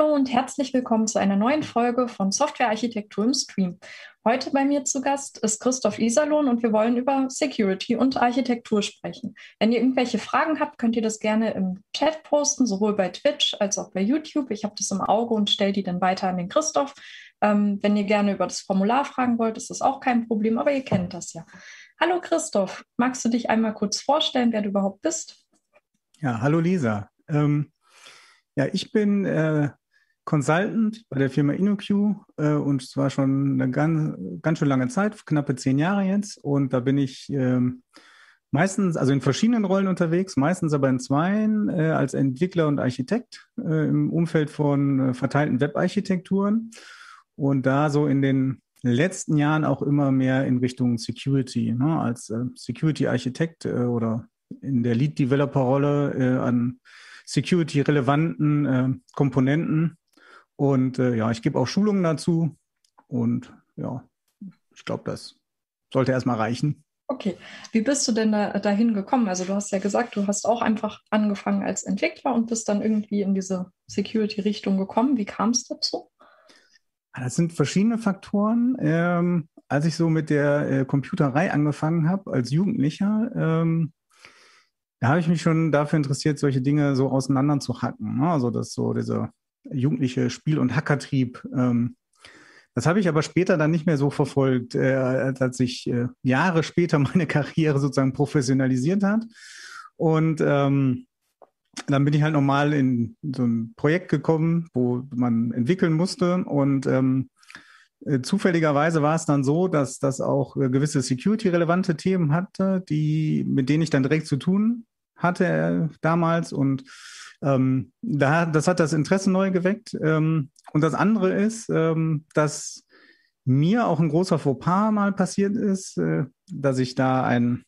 Hallo und herzlich willkommen zu einer neuen Folge von Softwarearchitektur im Stream. Heute bei mir zu Gast ist Christoph Iserlohn und wir wollen über Security und Architektur sprechen. Wenn ihr irgendwelche Fragen habt, könnt ihr das gerne im Chat posten, sowohl bei Twitch als auch bei YouTube. Ich habe das im Auge und stelle die dann weiter an den Christoph. Ähm, wenn ihr gerne über das Formular fragen wollt, ist das auch kein Problem, aber ihr kennt das ja. Hallo Christoph, magst du dich einmal kurz vorstellen, wer du überhaupt bist? Ja, hallo Lisa. Ähm, ja, ich bin äh, Consultant bei der Firma InnoQ äh, und zwar schon eine ganz, ganz schön lange Zeit, knappe zehn Jahre jetzt. Und da bin ich ähm, meistens, also in verschiedenen Rollen unterwegs, meistens aber in zweien, äh, als Entwickler und Architekt äh, im Umfeld von äh, verteilten Webarchitekturen. Und da so in den letzten Jahren auch immer mehr in Richtung Security, ne, als äh, Security-Architekt äh, oder in der Lead-Developer-Rolle an security-relevanten Komponenten und äh, ja, ich gebe auch Schulungen dazu. Und ja, ich glaube, das sollte erstmal reichen. Okay, wie bist du denn da, dahin gekommen? Also du hast ja gesagt, du hast auch einfach angefangen als Entwickler und bist dann irgendwie in diese Security-Richtung gekommen. Wie kam es dazu? Das sind verschiedene Faktoren. Ähm, als ich so mit der äh, Computerei angefangen habe als Jugendlicher, ähm, da habe ich mich schon dafür interessiert, solche Dinge so auseinander zu hacken. Ne? Also das so diese jugendliche Spiel- und Hackertrieb. Ähm, das habe ich aber später dann nicht mehr so verfolgt, äh, als sich äh, Jahre später meine Karriere sozusagen professionalisiert hat. Und ähm, dann bin ich halt nochmal in so ein Projekt gekommen, wo man entwickeln musste. Und ähm, äh, zufälligerweise war es dann so, dass das auch äh, gewisse security-relevante Themen hatte, die, mit denen ich dann direkt zu tun hatte äh, damals. Und ähm, da, das hat das Interesse neu geweckt. Ähm, und das andere ist, ähm, dass mir auch ein großer Fauxpas mal passiert ist, äh, dass ich da ein,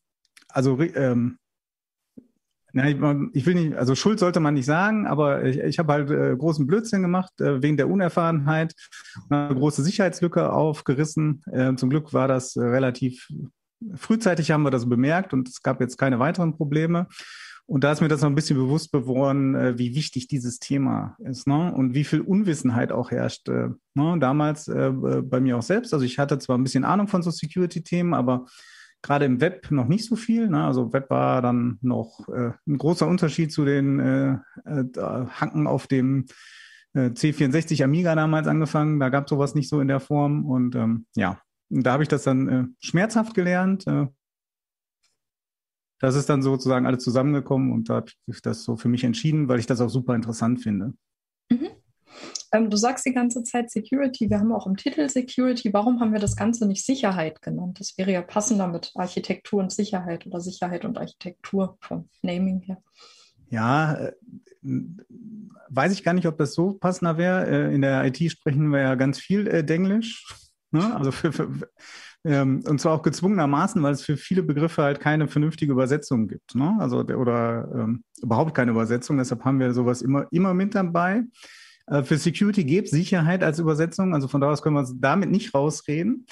also ähm, na, ich, ich, will nicht, also Schuld sollte man nicht sagen, aber ich, ich habe halt äh, großen Blödsinn gemacht äh, wegen der Unerfahrenheit, eine große Sicherheitslücke aufgerissen. Äh, zum Glück war das relativ frühzeitig haben wir das bemerkt und es gab jetzt keine weiteren Probleme. Und da ist mir das noch ein bisschen bewusst geworden, äh, wie wichtig dieses Thema ist ne? und wie viel Unwissenheit auch herrscht. Äh, ne? Damals äh, bei mir auch selbst. Also ich hatte zwar ein bisschen Ahnung von so Security-Themen, aber gerade im Web noch nicht so viel. Ne? Also Web war dann noch äh, ein großer Unterschied zu den äh, äh, Hacken auf dem C64 Amiga damals angefangen. Da gab es sowas nicht so in der Form. Und ähm, ja, da habe ich das dann schmerzhaft gelernt das ist dann sozusagen alles zusammengekommen und da habe ich das so für mich entschieden, weil ich das auch super interessant finde. Mhm. Ähm, du sagst die ganze Zeit Security. Wir haben auch im Titel Security. Warum haben wir das Ganze nicht Sicherheit genannt? Das wäre ja passender mit Architektur und Sicherheit oder Sicherheit und Architektur vom Naming her. Ja, äh, weiß ich gar nicht, ob das so passender wäre. Äh, in der IT sprechen wir ja ganz viel äh, Denglisch. Ne? Also für, für, ähm, und zwar auch gezwungenermaßen, weil es für viele Begriffe halt keine vernünftige Übersetzung gibt. Ne? Also oder ähm, überhaupt keine Übersetzung. Deshalb haben wir sowas immer, immer mit dabei. Äh, für Security gibt es Sicherheit als Übersetzung. Also von da aus können wir damit nicht rausreden.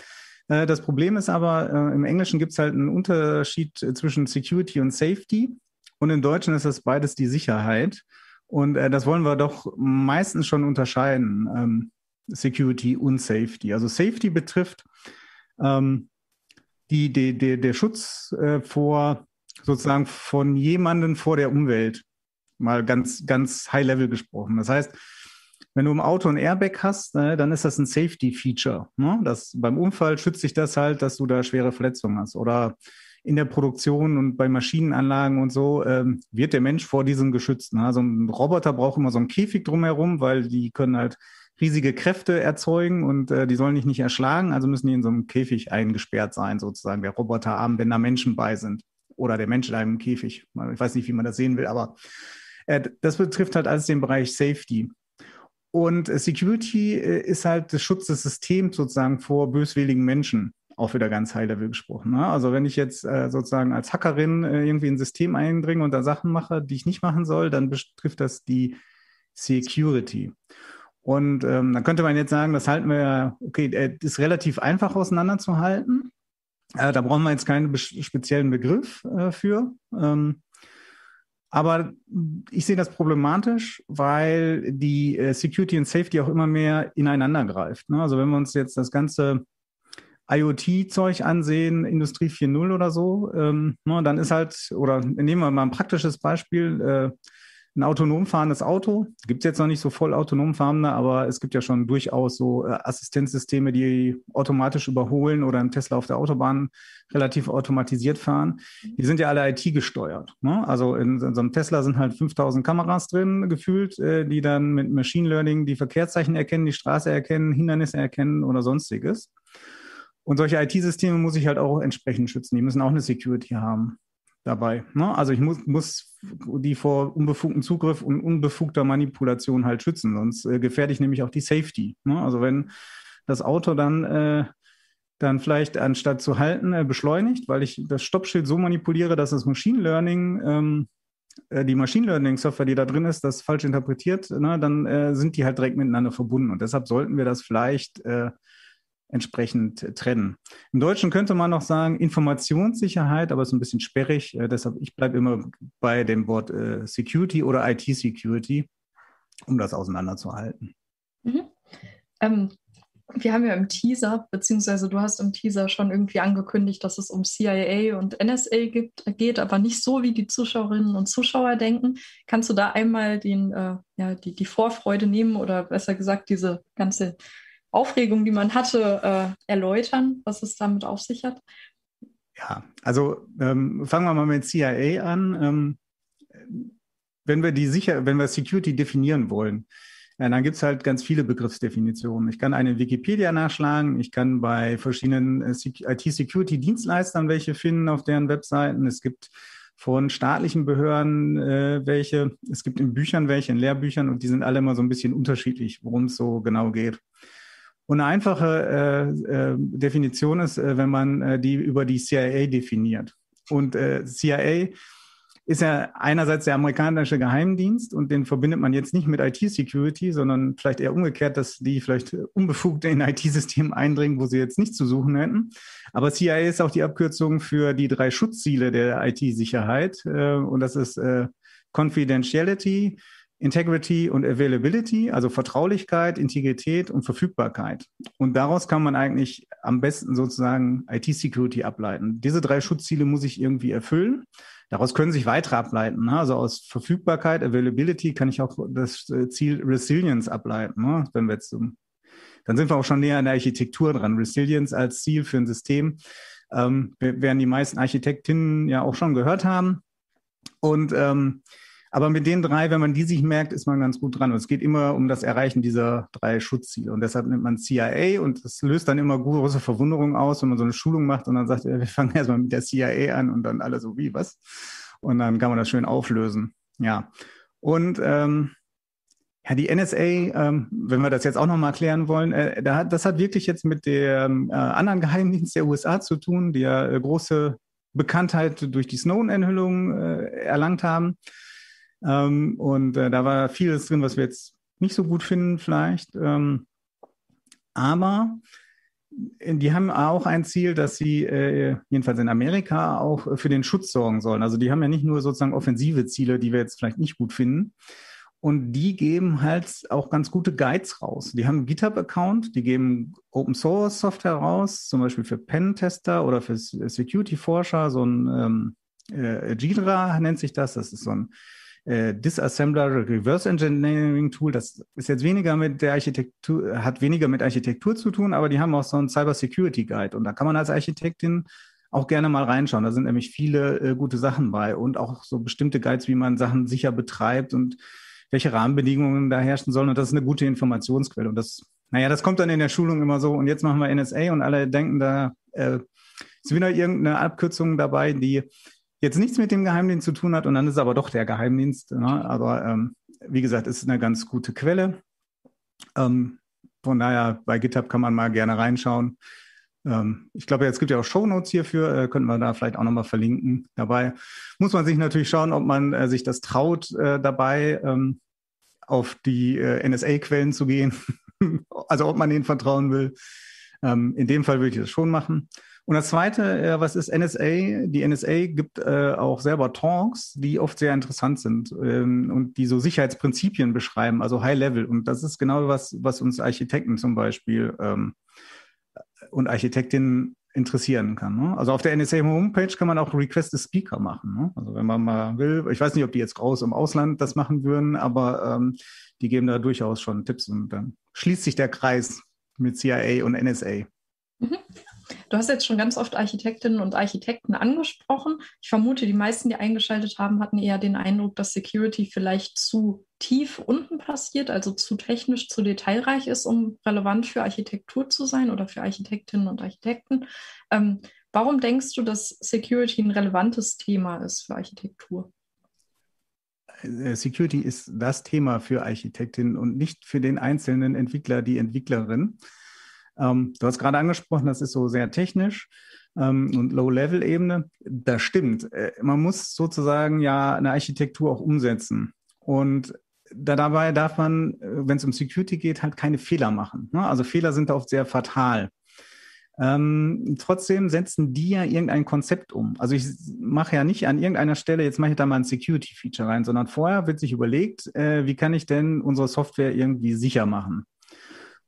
Äh, das Problem ist aber, äh, im Englischen gibt es halt einen Unterschied zwischen Security und Safety. Und im Deutschen ist das beides die Sicherheit. Und äh, das wollen wir doch meistens schon unterscheiden. Ähm, Security und Safety. Also Safety betrifft ähm, die, die, die, der Schutz äh, vor sozusagen von jemandem vor der Umwelt. Mal ganz, ganz high level gesprochen. Das heißt, wenn du im Auto ein Airbag hast, äh, dann ist das ein Safety-Feature. Ne? Das, beim Unfall schützt sich das halt, dass du da schwere Verletzungen hast. Oder in der Produktion und bei Maschinenanlagen und so ähm, wird der Mensch vor diesem geschützt. Ne? Also ein Roboter braucht immer so einen Käfig drumherum, weil die können halt riesige Kräfte erzeugen und äh, die sollen dich nicht erschlagen, also müssen die in so einem Käfig eingesperrt sein, sozusagen, der Roboterarm, wenn da Menschen bei sind. Oder der Mensch in einem Käfig. Ich weiß nicht, wie man das sehen will, aber äh, das betrifft halt alles den Bereich Safety. und Security ist halt der Schutz des Systems sozusagen vor böswilligen Menschen auch wieder ganz high level gesprochen. Ne? Also wenn ich jetzt äh, sozusagen als Hackerin äh, irgendwie ein System eindringe und da Sachen mache, die ich nicht machen soll, dann betrifft das die Security. Und ähm, dann könnte man jetzt sagen, das halten wir ja, okay, äh, ist relativ einfach auseinanderzuhalten. Äh, da brauchen wir jetzt keinen speziellen Begriff äh, für. Ähm, aber ich sehe das problematisch, weil die äh, Security und Safety auch immer mehr ineinander greift. Ne? Also wenn wir uns jetzt das ganze IoT-Zeug ansehen, Industrie 4.0 oder so, ähm, ne, dann ist halt, oder nehmen wir mal ein praktisches Beispiel, äh, ein autonom fahrendes Auto. Gibt es jetzt noch nicht so voll autonom fahrende, aber es gibt ja schon durchaus so äh, Assistenzsysteme, die automatisch überholen oder ein Tesla auf der Autobahn relativ automatisiert fahren. Die sind ja alle IT gesteuert. Ne? Also in, in, so einem Tesla sind halt 5000 Kameras drin gefühlt, äh, die dann mit Machine Learning die Verkehrszeichen erkennen, die Straße erkennen, Hindernisse erkennen oder sonstiges. Und solche IT-Systeme muss ich halt auch entsprechend schützen. Die müssen auch eine Security haben dabei. Ne? Also ich muss, muss die vor unbefugten Zugriff und unbefugter Manipulation halt schützen, sonst äh, gefährde ich nämlich auch die Safety. Ne? Also wenn das Auto dann, äh, dann vielleicht anstatt zu halten, äh, beschleunigt, weil ich das Stoppschild so manipuliere, dass das Machine Learning, ähm, äh, die Machine Learning Software, die da drin ist, das falsch interpretiert, ne? dann äh, sind die halt direkt miteinander verbunden. Und deshalb sollten wir das vielleicht äh, entsprechend trennen. Im Deutschen könnte man noch sagen Informationssicherheit, aber es ist ein bisschen sperrig. Äh, deshalb, ich bleibe immer bei dem Wort äh, Security oder IT-Security, um das auseinanderzuhalten. Mhm. Ähm, wir haben ja im Teaser, beziehungsweise du hast im Teaser schon irgendwie angekündigt, dass es um CIA und NSA gibt, geht, aber nicht so, wie die Zuschauerinnen und Zuschauer denken. Kannst du da einmal den, äh, ja, die, die Vorfreude nehmen oder besser gesagt diese ganze Aufregung, die man hatte, äh, erläutern, was es damit auf sich hat? Ja, also ähm, fangen wir mal mit CIA an. Ähm, wenn wir die sicher, wenn wir Security definieren wollen, ja, dann gibt es halt ganz viele Begriffsdefinitionen. Ich kann eine Wikipedia nachschlagen, ich kann bei verschiedenen äh, IT-Security-Dienstleistern welche finden auf deren Webseiten. Es gibt von staatlichen Behörden äh, welche, es gibt in Büchern welche, in Lehrbüchern und die sind alle immer so ein bisschen unterschiedlich, worum es so genau geht. Und eine einfache äh, äh, Definition ist, äh, wenn man äh, die über die CIA definiert. Und äh, CIA ist ja einerseits der amerikanische Geheimdienst und den verbindet man jetzt nicht mit IT-Security, sondern vielleicht eher umgekehrt, dass die vielleicht unbefugt in IT-Systeme eindringen, wo sie jetzt nicht zu suchen hätten. Aber CIA ist auch die Abkürzung für die drei Schutzziele der IT-Sicherheit. Äh, und das ist äh, Confidentiality, Integrity und Availability, also Vertraulichkeit, Integrität und Verfügbarkeit. Und daraus kann man eigentlich am besten sozusagen IT-Security ableiten. Diese drei Schutzziele muss ich irgendwie erfüllen. Daraus können sich weitere ableiten. Ne? Also aus Verfügbarkeit, Availability kann ich auch das äh, Ziel Resilience ableiten. Ne? Wenn wir jetzt, dann sind wir auch schon näher an der Architektur dran. Resilience als Ziel für ein System ähm, werden die meisten Architektinnen ja auch schon gehört haben. Und ähm, aber mit den drei, wenn man die sich merkt, ist man ganz gut dran. Und es geht immer um das Erreichen dieser drei Schutzziele. Und deshalb nimmt man CIA und das löst dann immer große Verwunderung aus, wenn man so eine Schulung macht und dann sagt, wir fangen erstmal mit der CIA an und dann alle so wie, was? Und dann kann man das schön auflösen. Ja. Und ähm, ja, die NSA, ähm, wenn wir das jetzt auch nochmal erklären wollen, äh, da hat, das hat wirklich jetzt mit dem äh, anderen Geheimdienst der USA zu tun, die ja äh, große Bekanntheit durch die Snowden-Enthüllung äh, erlangt haben. Ähm, und äh, da war vieles drin, was wir jetzt nicht so gut finden vielleicht. Ähm, aber äh, die haben auch ein Ziel, dass sie äh, jedenfalls in Amerika auch für den Schutz sorgen sollen. Also die haben ja nicht nur sozusagen offensive Ziele, die wir jetzt vielleicht nicht gut finden. Und die geben halt auch ganz gute Guides raus. Die haben einen GitHub-Account, die geben Open Source Software raus, zum Beispiel für Pen-Tester oder für Security-Forscher. So ein ähm, äh, Jira nennt sich das. Das ist so ein äh, Disassembler Reverse Engineering Tool. Das ist jetzt weniger mit der Architektur, hat weniger mit Architektur zu tun, aber die haben auch so einen Cyber Security Guide und da kann man als Architektin auch gerne mal reinschauen. Da sind nämlich viele äh, gute Sachen bei und auch so bestimmte Guides, wie man Sachen sicher betreibt und welche Rahmenbedingungen da herrschen sollen. Und das ist eine gute Informationsquelle. Und das, naja, das kommt dann in der Schulung immer so. Und jetzt machen wir NSA und alle denken, da äh, ist wieder irgendeine Abkürzung dabei, die jetzt nichts mit dem Geheimdienst zu tun hat und dann ist es aber doch der Geheimdienst. Ne? Aber ähm, wie gesagt, ist eine ganz gute Quelle. Ähm, von daher, bei GitHub kann man mal gerne reinschauen. Ähm, ich glaube, jetzt gibt ja auch Shownotes hierfür, äh, könnten wir da vielleicht auch nochmal verlinken. Dabei muss man sich natürlich schauen, ob man äh, sich das traut, äh, dabei ähm, auf die äh, NSA-Quellen zu gehen. also ob man ihnen vertrauen will. Ähm, in dem Fall würde ich das schon machen. Und das Zweite, äh, was ist NSA? Die NSA gibt äh, auch selber Talks, die oft sehr interessant sind ähm, und die so Sicherheitsprinzipien beschreiben, also High Level. Und das ist genau was, was uns Architekten zum Beispiel ähm, und Architektinnen interessieren kann. Ne? Also auf der NSA Homepage kann man auch Request a Speaker machen. Ne? Also wenn man mal will, ich weiß nicht, ob die jetzt groß im Ausland das machen würden, aber ähm, die geben da durchaus schon Tipps und dann schließt sich der Kreis mit CIA und NSA. Mhm. Du hast jetzt schon ganz oft Architektinnen und Architekten angesprochen. Ich vermute, die meisten, die eingeschaltet haben, hatten eher den Eindruck, dass Security vielleicht zu tief unten passiert, also zu technisch, zu detailreich ist, um relevant für Architektur zu sein oder für Architektinnen und Architekten. Ähm, warum denkst du, dass Security ein relevantes Thema ist für Architektur? Äh, Security ist das Thema für Architektinnen und nicht für den einzelnen Entwickler, die Entwicklerin. Ähm, du hast gerade angesprochen, das ist so sehr technisch ähm, und Low-Level-Ebene. Das stimmt. Äh, man muss sozusagen ja eine Architektur auch umsetzen. Und da, dabei darf man, äh, wenn es um Security geht, halt keine Fehler machen. Ne? Also Fehler sind oft sehr fatal. Ähm, trotzdem setzen die ja irgendein Konzept um. Also ich mache ja nicht an irgendeiner Stelle, jetzt mache ich da mal ein Security-Feature rein, sondern vorher wird sich überlegt, äh, wie kann ich denn unsere Software irgendwie sicher machen.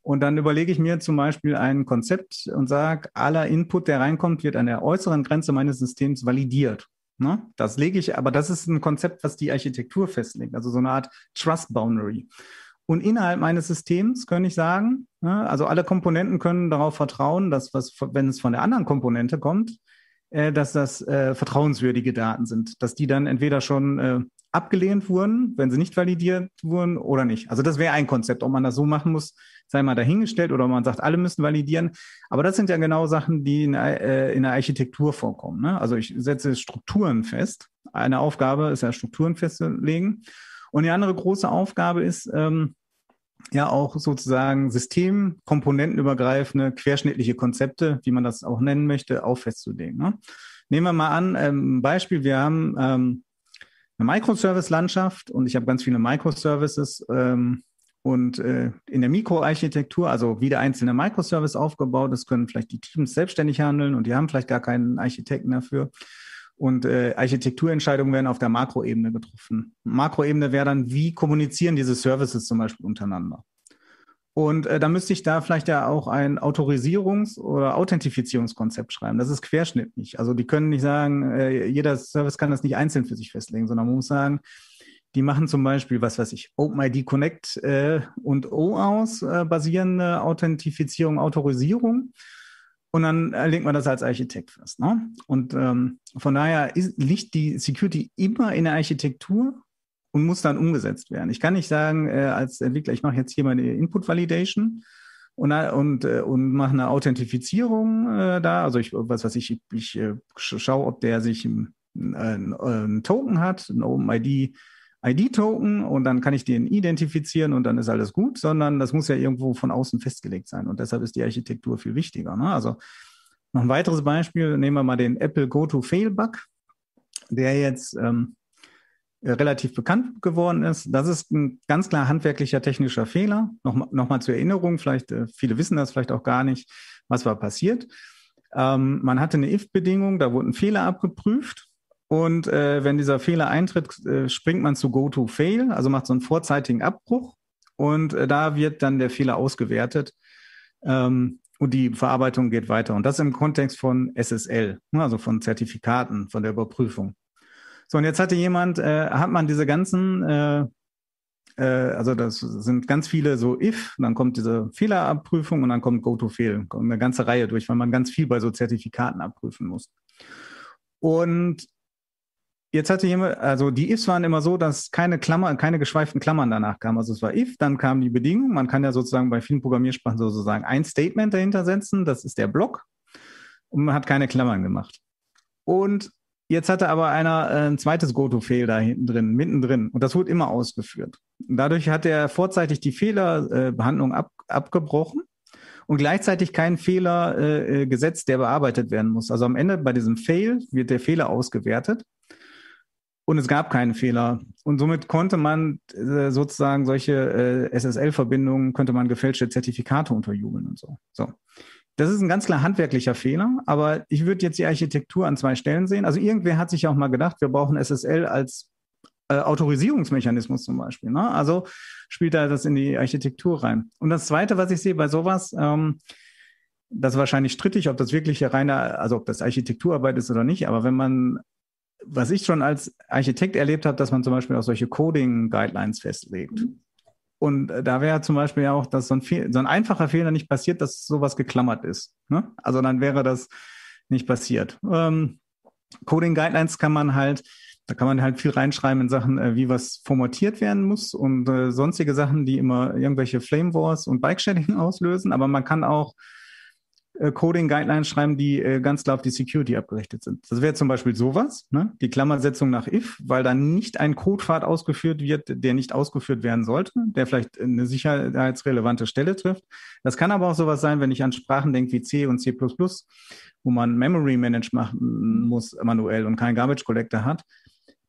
Und dann überlege ich mir zum Beispiel ein Konzept und sage, aller Input, der reinkommt, wird an der äußeren Grenze meines Systems validiert. Ne? Das lege ich, aber das ist ein Konzept, was die Architektur festlegt, also so eine Art Trust Boundary. Und innerhalb meines Systems kann ich sagen, ne, also alle Komponenten können darauf vertrauen, dass was, wenn es von der anderen Komponente kommt, äh, dass das äh, vertrauenswürdige Daten sind, dass die dann entweder schon äh, abgelehnt wurden, wenn sie nicht validiert wurden oder nicht. Also das wäre ein Konzept, ob man das so machen muss, sei mal dahingestellt oder man sagt, alle müssen validieren. Aber das sind ja genau Sachen, die in, äh, in der Architektur vorkommen. Ne? Also ich setze Strukturen fest. Eine Aufgabe ist ja Strukturen festzulegen. Und die andere große Aufgabe ist, ähm, ja auch sozusagen systemkomponentenübergreifende, querschnittliche Konzepte, wie man das auch nennen möchte, auch festzulegen. Ne? Nehmen wir mal an, ähm, Beispiel, wir haben ähm, eine Microservice-Landschaft und ich habe ganz viele Microservices ähm, und äh, in der Mikroarchitektur, also wie der einzelne Microservice aufgebaut ist, können vielleicht die Teams selbstständig handeln und die haben vielleicht gar keinen Architekten dafür. Und äh, Architekturentscheidungen werden auf der Makroebene getroffen. Makroebene wäre dann, wie kommunizieren diese Services zum Beispiel untereinander? Und äh, da müsste ich da vielleicht ja auch ein Autorisierungs- oder Authentifizierungskonzept schreiben. Das ist querschnittlich. Also die können nicht sagen, äh, jeder Service kann das nicht einzeln für sich festlegen, sondern man muss sagen, die machen zum Beispiel, was weiß ich, OpenID Connect äh, und OAuth äh, basierende Authentifizierung, Autorisierung. Und dann äh, legt man das als Architekt fest. Ne? Und ähm, von daher ist, liegt die Security immer in der Architektur und muss dann umgesetzt werden. Ich kann nicht sagen, äh, als Entwickler, ich mache jetzt hier meine Input Validation und, äh, und, äh, und mache eine Authentifizierung äh, da. Also ich, was weiß ich, ich, ich äh, schaue, ob der sich ein, ein, ein Token hat, ein OpenID ID-Token und dann kann ich den identifizieren und dann ist alles gut, sondern das muss ja irgendwo von außen festgelegt sein. Und deshalb ist die Architektur viel wichtiger. Ne? Also noch ein weiteres Beispiel, nehmen wir mal den Apple Go-to-Fail-Bug, der jetzt ähm, äh, relativ bekannt geworden ist. Das ist ein ganz klar handwerklicher technischer Fehler. Nochmal noch mal zur Erinnerung, vielleicht äh, viele wissen das vielleicht auch gar nicht, was war passiert. Ähm, man hatte eine if-Bedingung, da wurden Fehler abgeprüft. Und äh, wenn dieser Fehler eintritt, äh, springt man zu Go-to-Fail, also macht so einen vorzeitigen Abbruch. Und äh, da wird dann der Fehler ausgewertet. Ähm, und die Verarbeitung geht weiter. Und das im Kontext von SSL, ne, also von Zertifikaten, von der Überprüfung. So, und jetzt hatte jemand, äh, hat man diese ganzen, äh, äh, also das sind ganz viele so if, dann kommt diese Fehlerabprüfung und dann kommt Go-to-Fail, kommt eine ganze Reihe durch, weil man ganz viel bei so Zertifikaten abprüfen muss. Und jetzt hatte jemand, also die ifs waren immer so, dass keine Klammer, keine geschweiften Klammern danach kamen. Also es war if, dann kam die Bedingung. Man kann ja sozusagen bei vielen Programmiersprachen sozusagen ein Statement dahinter setzen, das ist der Block. Und man hat keine Klammern gemacht. Und Jetzt hatte aber einer äh, ein zweites Go-To-Fail da hinten drin, mittendrin. Und das wurde immer ausgeführt. Dadurch hat er vorzeitig die Fehlerbehandlung ab, abgebrochen und gleichzeitig keinen Fehler äh, äh, gesetzt, der bearbeitet werden muss. Also am Ende bei diesem Fail wird der Fehler ausgewertet und es gab keinen Fehler. Und somit konnte man äh, sozusagen solche äh, SSL-Verbindungen, könnte man gefälschte Zertifikate unterjubeln und so. So. Das ist ein ganz klar handwerklicher Fehler, aber ich würde jetzt die Architektur an zwei Stellen sehen. Also irgendwer hat sich auch mal gedacht, wir brauchen SSL als äh, Autorisierungsmechanismus zum Beispiel. Ne? Also spielt da das in die Architektur rein. Und das Zweite, was ich sehe bei sowas, ähm, das ist wahrscheinlich strittig, ob das wirklich reine, also ob das Architekturarbeit ist oder nicht, aber wenn man, was ich schon als Architekt erlebt habe, dass man zum Beispiel auch solche Coding-Guidelines festlegt. Mhm. Und da wäre zum Beispiel ja auch, dass so ein, so ein, einfacher Fehler nicht passiert, dass sowas geklammert ist. Ne? Also dann wäre das nicht passiert. Ähm, Coding Guidelines kann man halt, da kann man halt viel reinschreiben in Sachen, äh, wie was formatiert werden muss und äh, sonstige Sachen, die immer irgendwelche Flame Wars und Bike Shedding auslösen. Aber man kann auch äh, Coding-Guidelines schreiben, die äh, ganz klar auf die Security abgerichtet sind. Das wäre zum Beispiel sowas, ne? die Klammersetzung nach if, weil dann nicht ein Codepfad ausgeführt wird, der nicht ausgeführt werden sollte, der vielleicht eine sicherheitsrelevante Stelle trifft. Das kann aber auch sowas sein, wenn ich an Sprachen denke wie C und C++, wo man Memory Manage machen muss manuell und kein Garbage Collector hat,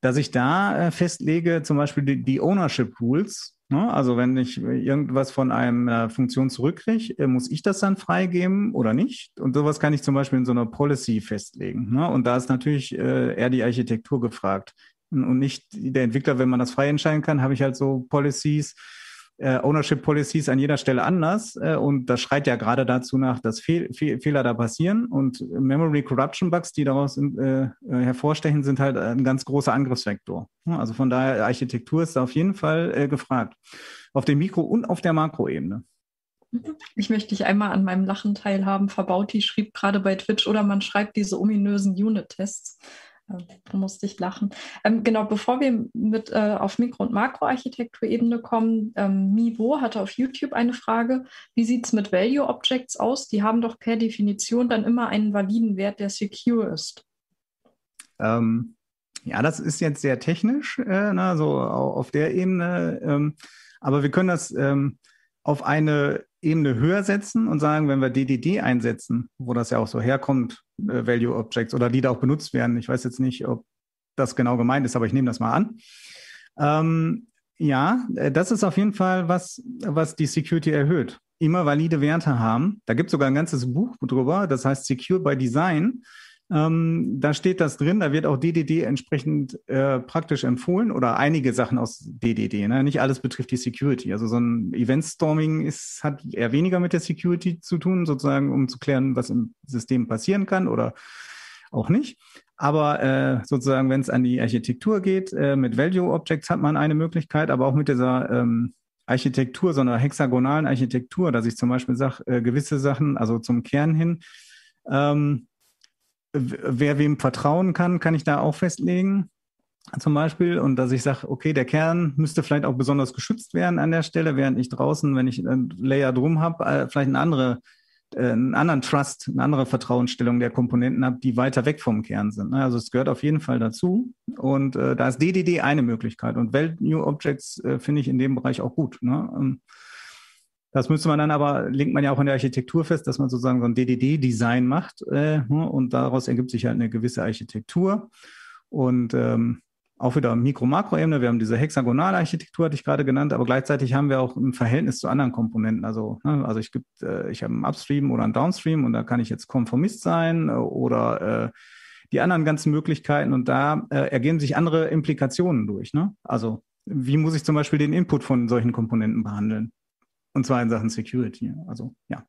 dass ich da äh, festlege, zum Beispiel die, die Ownership Rules? Also wenn ich irgendwas von einer Funktion zurückkriege, äh, muss ich das dann freigeben oder nicht? Und sowas kann ich zum Beispiel in so einer Policy festlegen. Ne? Und da ist natürlich äh, eher die Architektur gefragt und nicht der Entwickler, wenn man das frei entscheiden kann, habe ich halt so Policies, äh, Ownership Policies an jeder Stelle anders. Äh, und das schreit ja gerade dazu nach, dass Fehl Fehl Fehler da passieren. Und Memory Corruption Bugs, die daraus äh, äh, hervorstechen, sind halt ein ganz großer Angriffsvektor. Also von daher, Architektur ist da auf jeden Fall äh, gefragt. Auf der Mikro- und auf der Makroebene. Ich möchte dich einmal an meinem Lachen teilhaben. Verbauti schrieb gerade bei Twitch oder man schreibt diese ominösen Unit-Tests. Da musste ich lachen. Ähm, genau, bevor wir mit äh, auf Mikro- und Makroarchitekturebene kommen, ähm, Mivo hatte auf YouTube eine Frage. Wie sieht es mit Value Objects aus? Die haben doch per Definition dann immer einen validen Wert, der secure ist. Ähm, ja, das ist jetzt sehr technisch, äh, na, so auf der Ebene. Ähm, aber wir können das ähm, auf eine Ebene höher setzen und sagen, wenn wir DDD einsetzen, wo das ja auch so herkommt, äh, Value Objects oder die da auch benutzt werden. Ich weiß jetzt nicht, ob das genau gemeint ist, aber ich nehme das mal an. Ähm, ja, äh, das ist auf jeden Fall was, was die Security erhöht. Immer valide Werte haben. Da gibt es sogar ein ganzes Buch drüber, das heißt Secure by Design. Ähm, da steht das drin, da wird auch DDD entsprechend äh, praktisch empfohlen oder einige Sachen aus DDD. Ne? Nicht alles betrifft die Security. Also so ein Event-Storming ist, hat eher weniger mit der Security zu tun, sozusagen, um zu klären, was im System passieren kann oder auch nicht. Aber äh, sozusagen, wenn es an die Architektur geht, äh, mit Value Objects hat man eine Möglichkeit, aber auch mit dieser ähm, Architektur, so einer hexagonalen Architektur, dass ich zum Beispiel sage, äh, gewisse Sachen, also zum Kern hin, ähm, wer wem vertrauen kann, kann ich da auch festlegen zum Beispiel und dass ich sage, okay, der Kern müsste vielleicht auch besonders geschützt werden an der Stelle, während ich draußen, wenn ich ein Layer drum habe, äh, vielleicht eine andere, äh, einen anderen Trust, eine andere Vertrauensstellung der Komponenten habe, die weiter weg vom Kern sind. Ne? Also es gehört auf jeden Fall dazu und äh, da ist DDD eine Möglichkeit und Value Objects äh, finde ich in dem Bereich auch gut. Ne? Das müsste man dann aber, linkt man ja auch in der Architektur fest, dass man sozusagen so ein DDD-Design macht äh, ne, und daraus ergibt sich halt eine gewisse Architektur. Und ähm, auch wieder Mikro-Makro-Ebene. Wir haben diese hexagonale Architektur, hatte ich gerade genannt, aber gleichzeitig haben wir auch ein Verhältnis zu anderen Komponenten. Also, ne, also ich gibt, äh, ich habe einen Upstream oder einen Downstream und da kann ich jetzt Konformist sein äh, oder äh, die anderen ganzen Möglichkeiten und da äh, ergeben sich andere Implikationen durch. Ne? Also wie muss ich zum Beispiel den Input von solchen Komponenten behandeln? Und zwar in Sachen Security. Also ja.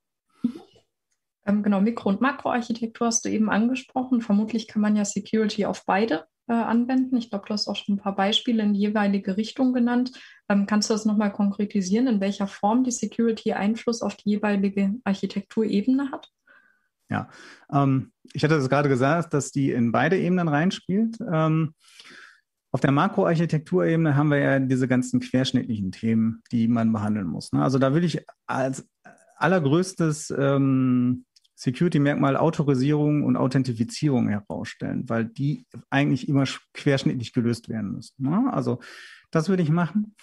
Ähm, genau, Mikro- und Makroarchitektur hast du eben angesprochen. Vermutlich kann man ja Security auf beide äh, anwenden. Ich glaube, du hast auch schon ein paar Beispiele in die jeweilige Richtung genannt. Ähm, kannst du das nochmal konkretisieren, in welcher Form die Security Einfluss auf die jeweilige Architekturebene hat? Ja, ähm, ich hatte das gerade gesagt, dass die in beide Ebenen reinspielt. Ähm, auf der Makroarchitekturebene haben wir ja diese ganzen querschnittlichen Themen, die man behandeln muss. Ne? Also da will ich als allergrößtes ähm, Security-Merkmal Autorisierung und Authentifizierung herausstellen, weil die eigentlich immer querschnittlich gelöst werden müssen. Ne? Also das würde ich machen.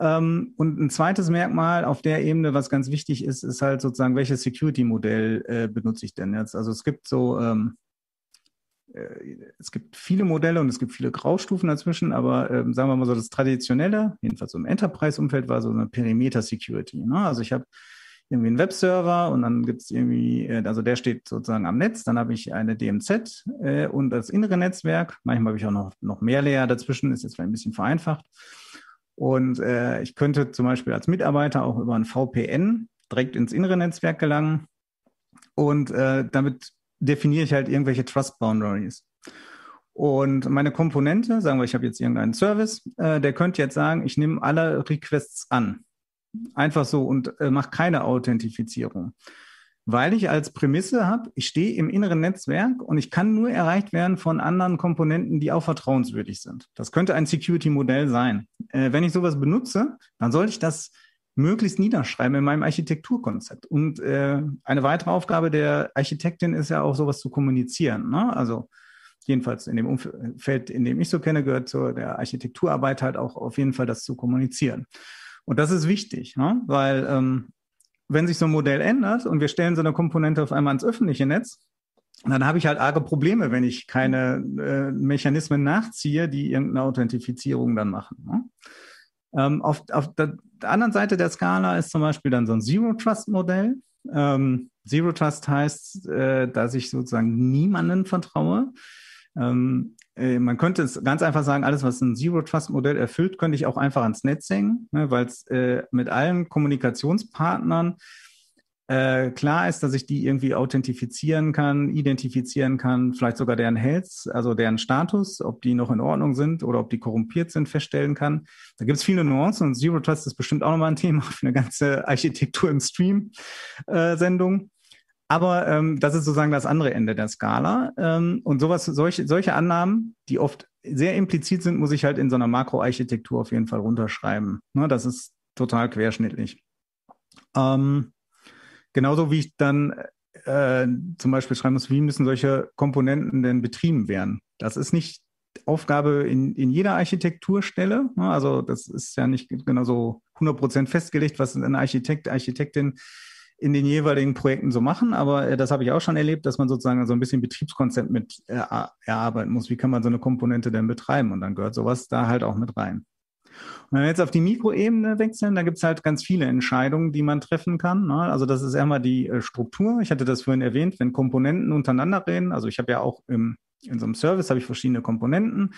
Ähm, und ein zweites Merkmal auf der Ebene, was ganz wichtig ist, ist halt sozusagen, welches Security-Modell äh, benutze ich denn jetzt? Also es gibt so, ähm, äh, es gibt viele Modelle und es gibt viele Graustufen dazwischen, aber ähm, sagen wir mal so, das traditionelle, jedenfalls im Enterprise-Umfeld, war so eine Perimeter-Security. Ne? Also ich habe irgendwie einen Webserver und dann gibt es irgendwie, äh, also der steht sozusagen am Netz, dann habe ich eine DMZ äh, und das innere Netzwerk. Manchmal habe ich auch noch, noch mehr Layer dazwischen, ist jetzt vielleicht ein bisschen vereinfacht. Und äh, ich könnte zum Beispiel als Mitarbeiter auch über ein VPN direkt ins innere Netzwerk gelangen. Und äh, damit definiere ich halt irgendwelche Trust Boundaries. Und meine Komponente, sagen wir, ich habe jetzt irgendeinen Service, äh, der könnte jetzt sagen, ich nehme alle Requests an. Einfach so und äh, mache keine Authentifizierung. Weil ich als Prämisse habe, ich stehe im inneren Netzwerk und ich kann nur erreicht werden von anderen Komponenten, die auch vertrauenswürdig sind. Das könnte ein Security-Modell sein. Äh, wenn ich sowas benutze, dann sollte ich das möglichst niederschreiben in meinem Architekturkonzept. Und äh, eine weitere Aufgabe der Architektin ist ja auch sowas zu kommunizieren. Ne? Also jedenfalls in dem Umfeld, in dem ich so kenne, gehört zu der Architekturarbeit halt auch auf jeden Fall das zu kommunizieren. Und das ist wichtig, ne? weil ähm, wenn sich so ein Modell ändert und wir stellen so eine Komponente auf einmal ins öffentliche Netz, dann habe ich halt arge Probleme, wenn ich keine äh, Mechanismen nachziehe, die irgendeine Authentifizierung dann machen. Ne? Ähm, auf, auf der, der, anderen Seite der Skala ist zum Beispiel dann so ein Zero-Trust-Modell. Ähm, Zero Trust heißt, äh, dass ich sozusagen niemanden vertraue. Ähm, äh, man könnte es ganz einfach sagen, alles, was ein Zero-Trust-Modell erfüllt, könnte ich auch einfach ans Netz hängen, ne, weil es äh, mit allen Kommunikationspartnern äh, klar ist, dass ich die irgendwie authentifizieren kann, identifizieren kann, vielleicht sogar deren Health, also deren Status, ob die noch in Ordnung sind oder ob die korrumpiert sind, feststellen kann. Da gibt es viele Nuancen und Zero Trust ist bestimmt auch nochmal ein Thema für eine ganze Architektur im Stream-Sendung. Äh, aber ähm, das ist sozusagen das andere Ende der Skala. Ähm, und sowas, solche, solche Annahmen, die oft sehr implizit sind, muss ich halt in so einer Makroarchitektur auf jeden Fall runterschreiben. Ne, das ist total querschnittlich. Ähm, genauso wie ich dann äh, zum Beispiel schreiben muss, wie müssen solche Komponenten denn betrieben werden? Das ist nicht Aufgabe in, in jeder Architekturstelle. Ne? Also das ist ja nicht genau so 100% festgelegt, was ein Architekt, Architektin in den jeweiligen Projekten so machen, aber äh, das habe ich auch schon erlebt, dass man sozusagen so ein bisschen Betriebskonzept mit äh, erarbeiten muss. Wie kann man so eine Komponente denn betreiben? Und dann gehört sowas da halt auch mit rein. Und wenn wir jetzt auf die Mikroebene wechseln, da gibt es halt ganz viele Entscheidungen, die man treffen kann. Ne? Also das ist einmal die äh, Struktur. Ich hatte das vorhin erwähnt, wenn Komponenten untereinander reden. Also ich habe ja auch im, in so einem Service habe ich verschiedene Komponenten.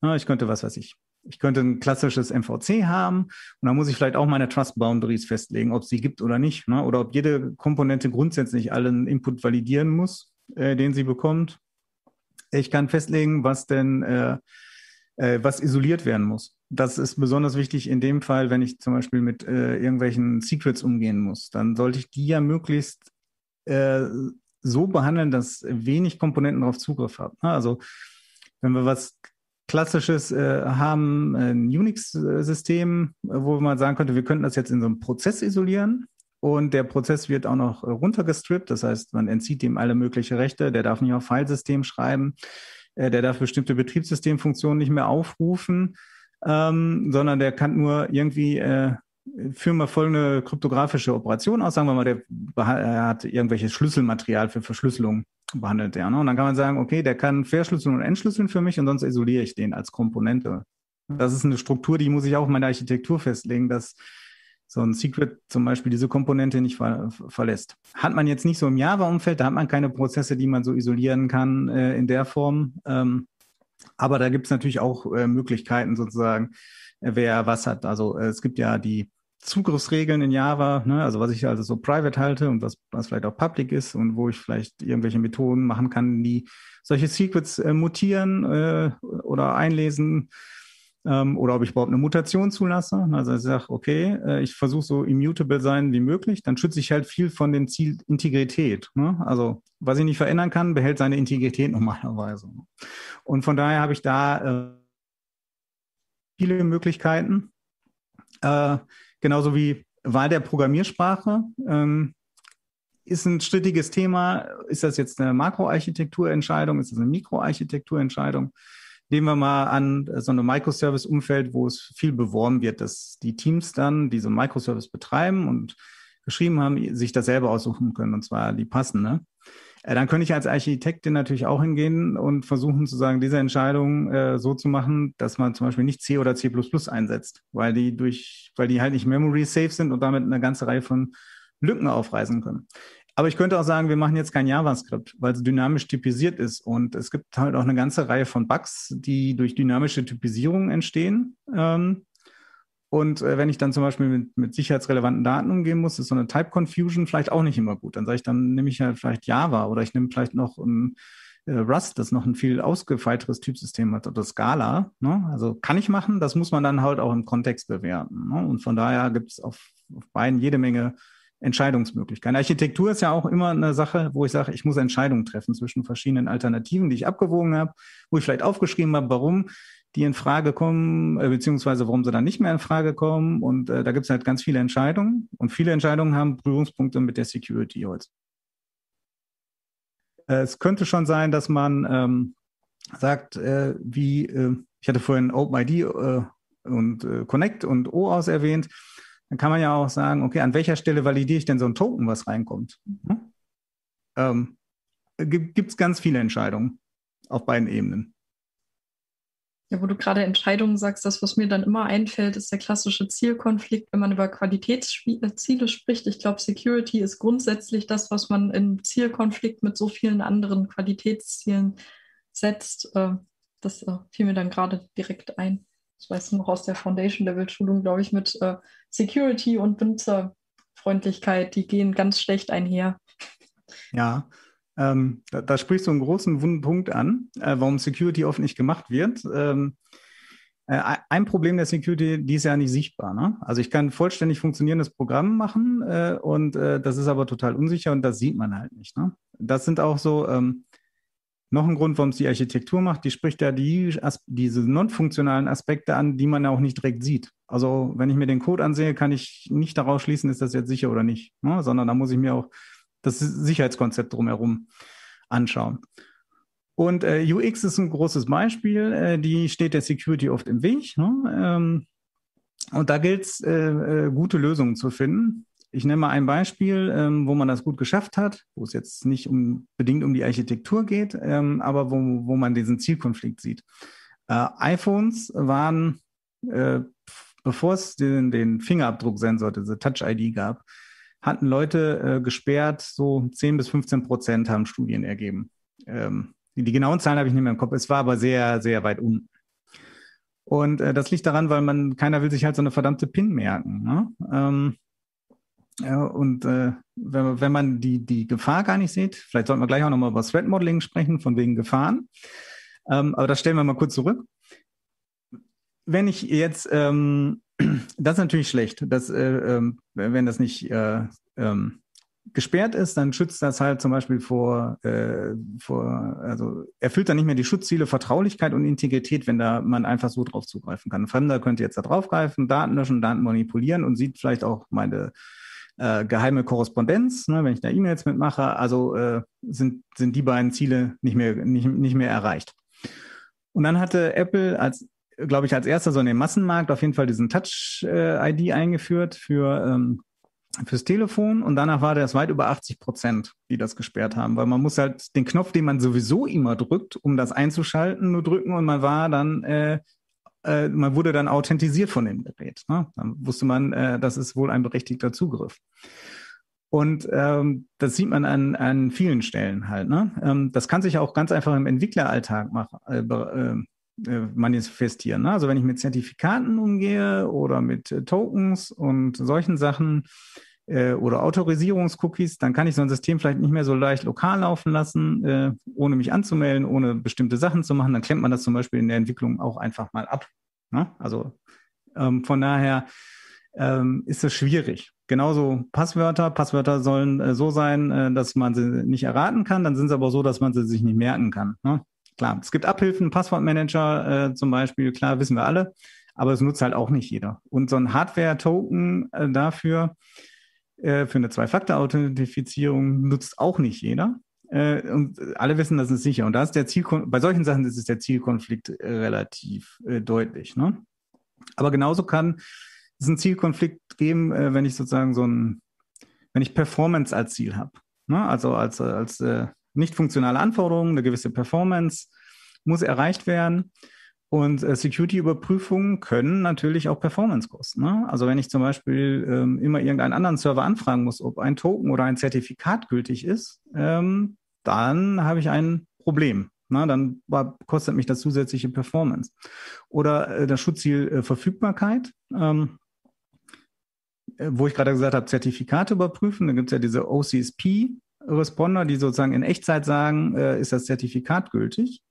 Ne? Ich könnte, was weiß ich, ich könnte ein klassisches MVC haben und dann muss ich vielleicht auch meine Trust Boundaries festlegen, ob es sie gibt oder nicht. Ne? Oder ob jede Komponente grundsätzlich allen Input validieren muss, äh, den sie bekommt. Ich kann festlegen, was denn, äh, äh, was isoliert werden muss. Das ist besonders wichtig in dem Fall, wenn ich zum Beispiel mit äh, irgendwelchen Secrets umgehen muss. Dann sollte ich die ja möglichst äh, so behandeln, dass wenig Komponenten darauf Zugriff haben. Ne? Also wenn wir was klassisches äh, haben, ein Unix-System, wo man sagen könnte, wir könnten das jetzt in so einem Prozess isolieren. Und der Prozess wird auch noch runtergestrippt. Das heißt, man entzieht ihm alle möglichen Rechte. Der darf nicht auf Filesystem schreiben. Äh, der darf bestimmte Betriebssystemfunktionen nicht mehr aufrufen, ähm, sondern der kann nur irgendwie äh, führen wir folgende kryptografische Operation aus. Sagen wir mal, der hat irgendwelches Schlüsselmaterial für Verschlüsselung behandelt er. Ne? Und dann kann man sagen, okay, der kann verschlüsseln und entschlüsseln für mich und sonst isoliere ich den als Komponente. Das ist eine Struktur, die muss ich auch in meiner Architektur festlegen, dass so ein Secret zum Beispiel diese Komponente nicht ver verlässt. Hat man jetzt nicht so im Java-Umfeld, da hat man keine Prozesse, die man so isolieren kann äh, in der Form. Ähm, aber da gibt es natürlich auch äh, Möglichkeiten sozusagen, äh, wer was hat. Also äh, es gibt ja die Zugriffsregeln in Java, ne? also was ich also so private halte und was, was vielleicht auch public ist und wo ich vielleicht irgendwelche Methoden machen kann, die solche Secrets äh, mutieren äh, oder einlesen ähm, oder ob ich überhaupt eine Mutation zulasse. Also ich sage, okay, äh, ich versuche so immutable sein wie möglich, dann schütze ich halt viel von dem Ziel Integrität. Ne? Also was ich nicht verändern kann, behält seine Integrität normalerweise. Und von daher habe ich da äh, viele Möglichkeiten. Äh, genauso wie Wahl der Programmiersprache. Ähm, ist ein strittiges Thema. Ist das jetzt eine Makroarchitekturentscheidung? Ist das eine Mikroarchitekturentscheidung? Nehmen wir mal an, so eine Microservice-Umfeld, wo es viel beworben wird, dass die Teams dann diese Microservice betreiben und geschrieben haben, sich das selber aussuchen können, und zwar die passende. Äh, dann könnte ich als Architektin natürlich auch hingehen und versuchen zu sagen, diese Entscheidung äh, so zu machen, dass man zum Beispiel nicht C oder C einsetzt, weil die durch, weil die halt nicht memory safe sind und damit eine ganze Reihe von Lücken aufreißen können. Aber ich könnte auch sagen, wir machen jetzt kein JavaScript, weil es dynamisch typisiert ist. Und es gibt halt auch eine ganze Reihe von Bugs, die durch dynamische Typisierung entstehen. Ähm, und äh, wenn ich dann zum Beispiel mit, mit sicherheitsrelevanten Daten umgehen muss, ist so eine Type Confusion vielleicht auch nicht immer gut. Dann sage ich, dann nehme ich halt vielleicht Java oder ich nehme vielleicht noch ein äh, Rust, das noch ein viel ausgefeilteres Typsystem hat oder Scala. Ne? Also kann ich machen, das muss man dann halt auch im Kontext bewerten. Ne? Und von daher gibt es auf, auf beiden jede Menge Entscheidungsmöglichkeiten. Architektur ist ja auch immer eine Sache, wo ich sage, ich muss Entscheidungen treffen zwischen verschiedenen Alternativen, die ich abgewogen habe, wo ich vielleicht aufgeschrieben habe, warum die in Frage kommen, äh, beziehungsweise warum sie dann nicht mehr in Frage kommen. Und äh, da gibt es halt ganz viele Entscheidungen. Und viele Entscheidungen haben Berührungspunkte mit der Security heute. Äh, es könnte schon sein, dass man ähm, sagt, äh, wie, äh, ich hatte vorhin OpenID und Connect und OAuth erwähnt, dann kann man ja auch sagen, okay, an welcher Stelle validiere ich denn so ein Token, was reinkommt? Hm? Ähm, Gibt es ganz viele Entscheidungen auf beiden Ebenen. Ja, wo du gerade Entscheidungen sagst, das, was mir dann immer einfällt, ist der klassische Zielkonflikt, wenn man über Qualitätsziele spricht. Ich glaube, Security ist grundsätzlich das, was man im Zielkonflikt mit so vielen anderen Qualitätszielen setzt. Äh, das äh, fiel mir dann gerade direkt ein das weißt du noch aus der Foundation-Level-Schulung, glaube ich, mit äh, Security und Benutzerfreundlichkeit, die gehen ganz schlecht einher. Ja, ähm, da, da, sprichst du einen großen wunden Punkt an, äh, warum Security oft nicht gemacht wird. Ähm, äh, ein Problem der Security, die ist ja nicht sichtbar. Ne? Also ich kann vollständig funktionierendes Programm machen äh, und äh, das ist aber total unsicher und das sieht man halt nicht. Ne? Das sind auch so ähm, noch ein Grund, warum es die Architektur macht, die spricht ja die, diese non-funktionalen Aspekte an, die man ja auch nicht direkt sieht. Also wenn ich mir den Code ansehe, kann ich nicht daraus schließen, ist das jetzt sicher oder nicht, ne? sondern da muss ich mir auch das Sicherheitskonzept drumherum anschauen. Und äh, UX ist ein großes Beispiel, äh, die steht der Security oft im Weg. Ne? Ähm, und da gilt es, äh, äh, gute Lösungen zu finden. Ich nenne mal ein Beispiel, ähm, wo man das gut geschafft hat, wo es jetzt nicht unbedingt um die Architektur geht, ähm, aber wo, wo man diesen Zielkonflikt sieht. Äh, iPhones waren, äh, bevor es den, den Fingerabdrucksensor, diese Touch-ID gab, hatten Leute äh, gesperrt, so 10 bis 15 Prozent haben Studien ergeben. Ähm, die, die, genauen Zahlen habe ich nicht mehr im Kopf, es war aber sehr, sehr weit unten. Und äh, das liegt daran, weil man, keiner will sich halt so eine verdammte PIN merken. Ne? Ähm, ja, und äh, wenn, wenn man die, die Gefahr gar nicht sieht, vielleicht sollten wir gleich auch nochmal über Threat Modeling sprechen, von wegen Gefahren. Ähm, aber das stellen wir mal kurz zurück. Wenn ich jetzt, ähm, das ist natürlich schlecht, dass, äh, äh, wenn das nicht äh, ähm, gesperrt ist, dann schützt das halt zum Beispiel vor, äh, vor, also erfüllt dann nicht mehr die Schutzziele Vertraulichkeit und Integrität, wenn da man einfach so drauf zugreifen kann. Ein Fremder könnte jetzt da draufgreifen, Daten löschen, Daten manipulieren und sieht vielleicht auch meine äh, geheime Korrespondenz, ne, wenn ich da E-Mails mitmache, also äh, sind, sind die beiden Ziele nicht mehr, nicht, nicht mehr erreicht. Und dann hatte Apple als, glaube ich, als erster so in den Massenmarkt auf jeden Fall diesen Touch-ID äh, eingeführt für ähm, fürs Telefon. Und danach war das weit über 80 Prozent, die das gesperrt haben, weil man muss halt den Knopf, den man sowieso immer drückt, um das einzuschalten, nur drücken. Und man war dann äh, äh, man wurde dann authentisiert von dem Gerät. Ne? Dann wusste man, äh, das ist wohl ein berechtigter Zugriff. Und ähm, das sieht man an, an vielen Stellen halt. Ne? Ähm, das kann sich auch ganz einfach im Entwickleralltag machen, äh, äh, äh, manifestieren. Ne? Also wenn ich mit Zertifikaten umgehe oder mit äh, Tokens und solchen Sachen äh, oder Autorisierungscookies, dann kann ich so ein System vielleicht nicht mehr so leicht lokal laufen lassen, äh, ohne mich anzumelden, ohne bestimmte Sachen zu machen. Dann klemmt man das zum Beispiel in der Entwicklung auch einfach mal ab. Ne? Also ähm, von daher ähm, ist es schwierig. Genauso Passwörter. Passwörter sollen äh, so sein, äh, dass man sie nicht erraten kann. Dann sind sie aber so, dass man sie sich nicht merken kann. Ne? Klar, es gibt Abhilfen, Passwortmanager äh, zum Beispiel, klar, wissen wir alle. Aber es nutzt halt auch nicht jeder. Und so ein Hardware-Token äh, dafür, Äh, für eine Zwei-Faktor-Authentifizierung nutzt auch nicht jeder. Äh, und alle wissen, das ist sicher. Und da ist der Zielkon bei solchen Sachen ist es der Zielkonflikt äh, relativ äh, deutlich. Ne? Aber genauso kann es einen Zielkonflikt geben, äh, wenn ich sozusagen so ein, wenn ich Performance als Ziel habe. Ne? Also als, als äh, nicht funktionale Anforderungen, eine gewisse Performance muss erreicht werden. Und äh, Security-Überprüfungen können natürlich auch Performance kosten. Ne? Also wenn ich zum Beispiel ähm, immer irgendeinen anderen Server anfragen muss, ob ein Token oder ein Zertifikat gültig ist, ähm, dann habe ich ein Problem. Ne? Dann war, kostet mich das zusätzliche Performance. Oder äh, das Schutzziel äh, Verfügbarkeit. Ähm, äh, wo ich gerade gesagt habe, Zertifikate überprüfen. Da gibt es ja diese OCSP-Responder, die sozusagen in Echtzeit sagen, äh, ist das Zertifikat gültig.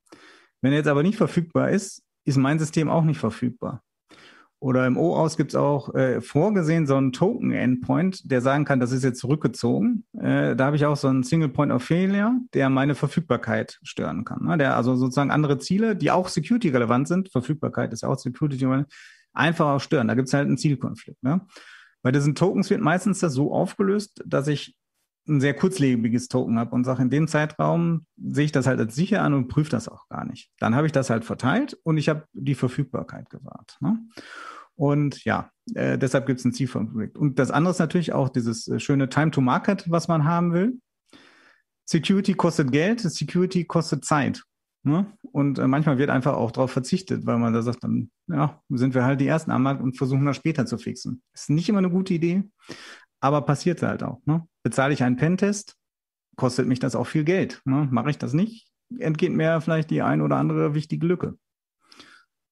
Wenn er jetzt aber nicht verfügbar ist, ist mein System auch nicht verfügbar. Oder im OAuth gibt es auch äh, vorgesehen so einen Token-Endpoint, der sagen kann, das ist jetzt zurückgezogen. Äh, da habe ich auch so einen Single Point of Failure, der meine Verfügbarkeit stören kann. Ne? Der also sozusagen andere Ziele, die auch security-relevant sind, Verfügbarkeit ist auch security-relevant, einfach auch stören. Da gibt es halt einen Zielkonflikt. Ne? Bei diesen Tokens wird meistens das so aufgelöst, dass ich ein sehr kurzlebiges Token habe und sage, in dem Zeitraum sehe ich das halt als sicher an und prüfe das auch gar nicht. Dann habe ich das halt verteilt und ich habe die Verfügbarkeit gewahrt. Ne? Und ja, äh, deshalb gibt es ein Zielkonflikt. Und das andere ist natürlich auch dieses äh, schöne Time to Market, was man haben will. Security kostet Geld, Security kostet Zeit. Ne? Und äh, manchmal wird einfach auch darauf verzichtet, weil man da sagt, dann ja, sind wir halt die Ersten am Markt und versuchen das später zu fixen. Ist nicht immer eine gute Idee, aber passiert halt auch. Ne? Bezahle ich einen Pentest, kostet mich das auch viel Geld. Ne? Mache ich das nicht, entgeht mir vielleicht die ein oder andere wichtige Lücke.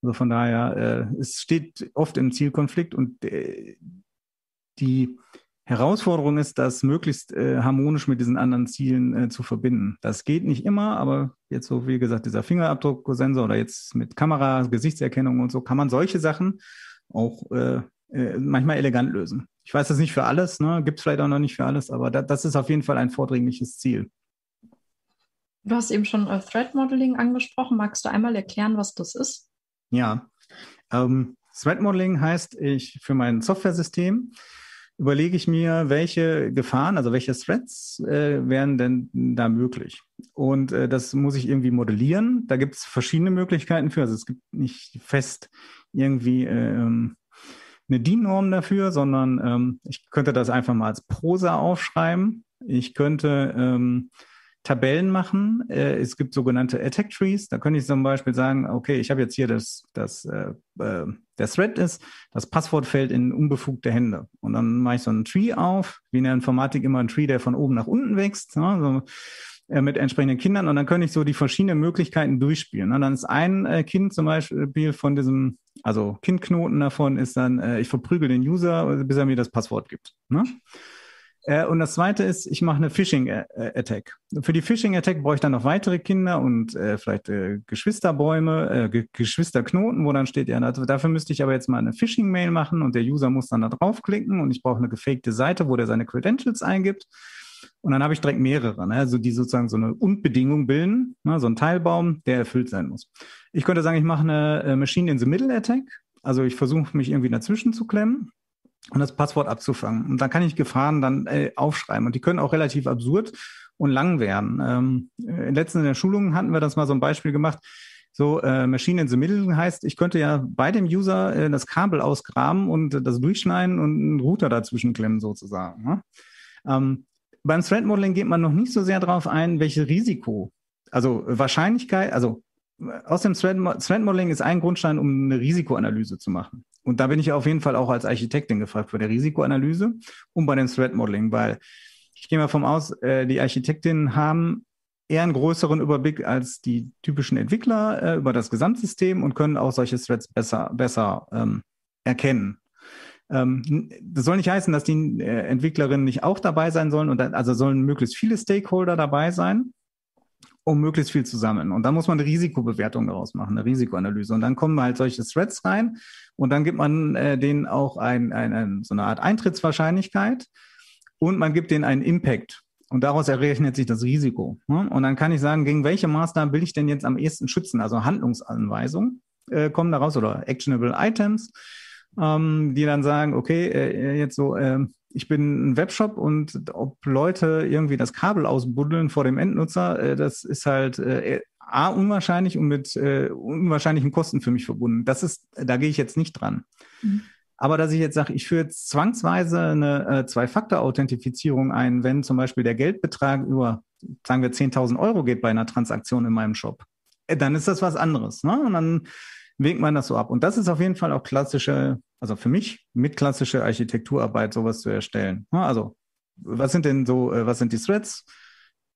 Also von daher, äh, es steht oft im Zielkonflikt und äh, die Herausforderung ist, das möglichst äh, harmonisch mit diesen anderen Zielen äh, zu verbinden. Das geht nicht immer, aber jetzt so wie gesagt, dieser Fingerabdrucksensor oder jetzt mit Kamera, Gesichtserkennung und so, kann man solche Sachen auch äh, äh, manchmal elegant lösen. Ich weiß das nicht für alles, ne? gibt es vielleicht auch noch nicht für alles, aber da, das ist auf jeden Fall ein vordringliches Ziel. Du hast eben schon äh, Threat Modeling angesprochen. Magst du einmal erklären, was das ist? Ja, ähm, Threat Modeling heißt, ich für mein Software-System überlege ich mir, welche Gefahren, also welche Threats äh, wären denn da möglich. Und äh, das muss ich irgendwie modellieren. Da gibt es verschiedene Möglichkeiten für. Also es gibt nicht fest irgendwie ähm, eine DIN-Norm dafür, sondern ähm, ich könnte das einfach mal als Prosa aufschreiben. Ich könnte ähm, Tabellen machen. Äh, es gibt sogenannte Attack Trees. Da könnte ich zum Beispiel sagen, okay, ich habe jetzt hier das, das äh, äh, der Thread ist, das Passwort fällt in unbefugte Hände. Und dann mache ich so einen Tree auf, wie in der Informatik immer ein Tree, der von oben nach unten wächst. Ne? So, äh, mit entsprechenden Kindern und dann könnte ich so die verschiedenen Möglichkeiten durchspielen. Und dann ist ein äh, Kind zum Beispiel von diesem, also Kindknoten davon ist dann, äh, ich verprügel den User, bis er mir das Passwort gibt. Ne? Äh, und das zweite ist, ich mache eine Phishing-Attack. Für die Phishing-Attack brauche ich dann noch weitere Kinder und äh, vielleicht äh, Geschwisterbäume, äh, Ge Geschwisterknoten, wo dann steht, ja, dafür müsste ich aber jetzt mal eine Phishing-Mail machen und der User muss dann da draufklicken und ich brauche eine gefakte Seite, wo der seine Credentials eingibt. Und dann habe ich direkt mehrere, ne? also die sozusagen so eine Und-Bedingung bilden, ne? so ein Teilbaum, der erfüllt sein muss. Ich könnte sagen, ich mache eine äh, Machine in the Middle Attack. Also ich versuche mich irgendwie dazwischen zu klemmen und das Passwort abzufangen. Und dann kann ich Gefahren dann äh, aufschreiben. Und die können auch relativ absurd und lang werden. Ähm, äh, letztens in der Schulung hatten wir das mal so ein Beispiel gemacht. So, äh, Machine in the Middle heißt, ich könnte ja bei dem User äh, das Kabel ausgraben und äh, das durchschneiden und einen Router dazwischen klemmen sozusagen. Ne? Ähm, beim Threat Modeling geht man noch nicht so sehr darauf ein, welche Risiko, also Wahrscheinlichkeit, also aus dem Threat, Threat Modeling ist ein Grundstein, um eine Risikoanalyse zu machen. Und da bin ich auf jeden Fall auch als Architektin gefragt für der Risikoanalyse und bei dem Threat Modeling, weil ich gehe mal vom aus, äh, die Architektinnen haben eher einen größeren Überblick als die typischen Entwickler äh, über das Gesamtsystem und können auch solche Threads besser, besser ähm, erkennen. Ähm, das soll nicht heißen, dass die äh, Entwicklerinnen nicht auch dabei sein sollen und dann, also sollen möglichst viele Stakeholder dabei sein um möglichst viel zu sammeln. Und dann muss man eine Risikobewertung daraus machen, eine Risikoanalyse. Und dann kommen halt solche Threads rein und dann gibt man äh, denen auch ein, ein, so eine Art Eintrittswahrscheinlichkeit und man gibt denen einen Impact. Und daraus errechnet sich das Risiko. Ne? Und dann kann ich sagen, gegen welche Maßnahmen will ich denn jetzt am ehesten schützen? Also Handlungsanweisungen äh, kommen daraus oder actionable Items. Ähm, die dann sagen, okay, äh, jetzt so, äh, ich bin ein Webshop und ob Leute irgendwie das Kabel ausbuddeln vor dem Endnutzer, äh, das ist halt äh, A, unwahrscheinlich und mit äh, unwahrscheinlichen Kosten für mich verbunden. Das ist, da gehe ich jetzt nicht dran. Mhm. Aber dass ich jetzt sage, ich führe jetzt zwangsweise eine äh, Zwei-Faktor-Authentifizierung ein, wenn zum Beispiel der Geldbetrag über, sagen wir, 10.000 Euro geht bei einer Transaktion in meinem Shop, äh, dann ist das was anderes. Ne? Und dann wägt man das so ab. Und das ist auf jeden Fall auch klassische, also für mich mit klassische Architekturarbeit, sowas zu erstellen. Also, was sind denn so, äh, was sind die Threads?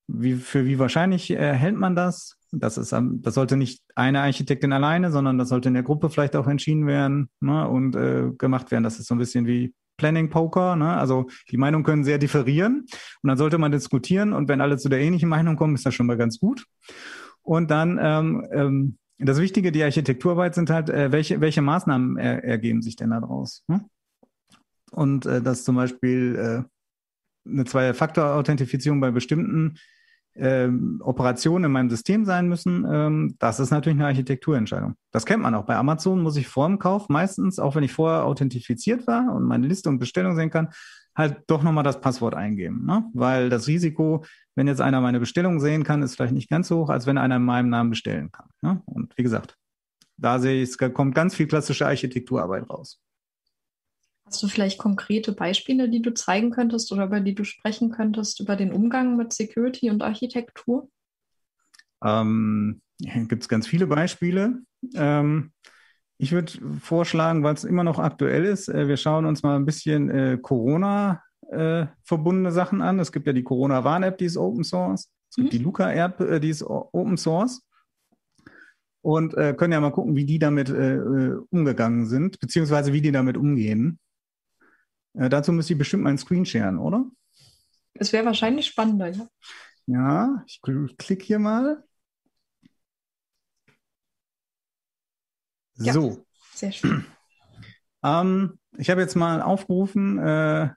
Wie, für wie wahrscheinlich äh, hält man das? Das ist, das sollte nicht eine Architektin alleine, sondern das sollte in der Gruppe vielleicht auch entschieden werden ne, und äh, gemacht werden. Das ist so ein bisschen wie Planning Poker. Ne? Also die Meinungen können sehr differieren und dann sollte man diskutieren und wenn alle zu der ähnlichen Meinung kommen, ist das schon mal ganz gut. Und dann ähm, ähm, das Wichtige, die Architekturarbeit sind halt, äh, welche, welche Maßnahmen er, ergeben sich denn daraus? Ne? Und äh, dass zum Beispiel äh, eine Zwei-Faktor-Authentifizierung bei bestimmten ähm, Operationen in meinem System sein müssen, ähm, das ist natürlich eine Architekturentscheidung. Das kennt man auch. Bei Amazon muss ich vor dem Kauf meistens, auch wenn ich vorher authentifiziert war und meine Liste und Bestellung sehen kann, halt doch nochmal das Passwort eingeben. Ne? Weil das Risiko, wenn jetzt einer meine Bestellung sehen kann, ist vielleicht nicht ganz so hoch, als wenn einer in meinem Namen bestellen kann. Ne? Und wie gesagt, da sehe ich, es kommt ganz viel klassische Architekturarbeit raus. Hast du vielleicht konkrete Beispiele, die du zeigen könntest oder über die du sprechen könntest, über den Umgang mit Security und Architektur? Ähm, Gibt es ganz viele Beispiele. Ähm, ich würde vorschlagen, weil es immer noch aktuell ist, äh, wir schauen uns mal ein bisschen äh, Corona äh, verbundene Sachen an. Es gibt ja die Corona-Warn-App, die ist Open Source. Es gibt mhm. die Luca-App, äh, die ist Open Source. Und äh, können ja mal gucken, wie die damit äh, äh, umgegangen sind, beziehungsweise wie die damit umgehen. Äh, dazu müsste ich bestimmt meinen Screen sharen, oder? Es wäre wahrscheinlich spannender, ja. Ja, ich klicke hier mal. Ja, so. Sehr schön. ähm, ich habe jetzt mal aufgerufen, äh,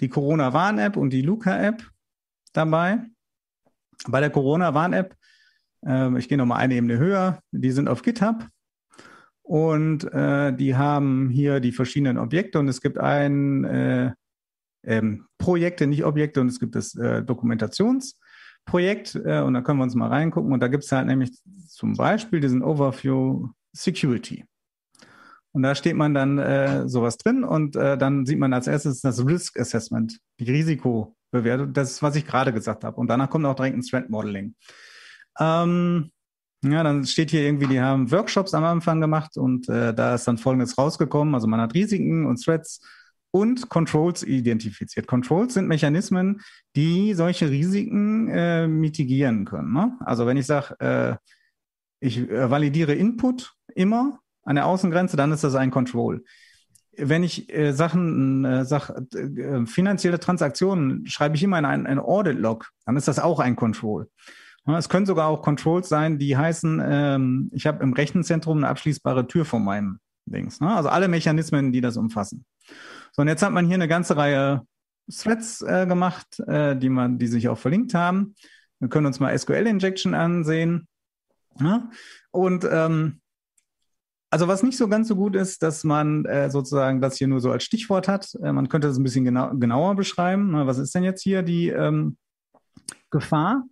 die Corona-Warn-App und die Luca-App dabei. Bei der Corona-Warn-App, äh, ich gehe nochmal eine Ebene höher, die sind auf GitHub. Und äh, die haben hier die verschiedenen Objekte und es gibt ein äh, ähm, Projekte, nicht Objekte, und es gibt das äh, Dokumentationsprojekt. Äh, und da können wir uns mal reingucken. Und da gibt es halt nämlich zum Beispiel diesen Overview Security. Und da steht man dann äh, sowas drin und äh, dann sieht man als erstes das Risk Assessment, die Risikobewertung, das ist, was ich gerade gesagt habe. Und danach kommt auch direkt ein Threat Modeling. Ähm, ja, dann steht hier irgendwie, die haben Workshops am Anfang gemacht und äh, da ist dann Folgendes rausgekommen. Also man hat Risiken und Threats und Controls identifiziert. Controls sind Mechanismen, die solche Risiken äh, mitigieren können. Ne? Also wenn ich sage, äh, ich äh, validiere Input immer an der Außengrenze, dann ist das ein Control. Wenn ich äh, Sachen, äh, sag, äh, finanzielle Transaktionen schreibe ich immer in einen Audit-Log, dann ist das auch ein Control. Es können sogar auch Controls sein, die heißen, ähm, ich habe im Rechenzentrum eine abschließbare Tür vor meinem Dings. Ne? Also alle Mechanismen, die das umfassen. So, und jetzt hat man hier eine ganze Reihe Threads äh, gemacht, äh, die man, die sich auch verlinkt haben. Wir können uns mal SQL-Injection ansehen. Ja? Und ähm, also was nicht so ganz so gut ist, dass man äh, sozusagen das hier nur so als Stichwort hat. Äh, man könnte das ein bisschen genau, genauer beschreiben. Na, was ist denn jetzt hier die ähm, Gefahr?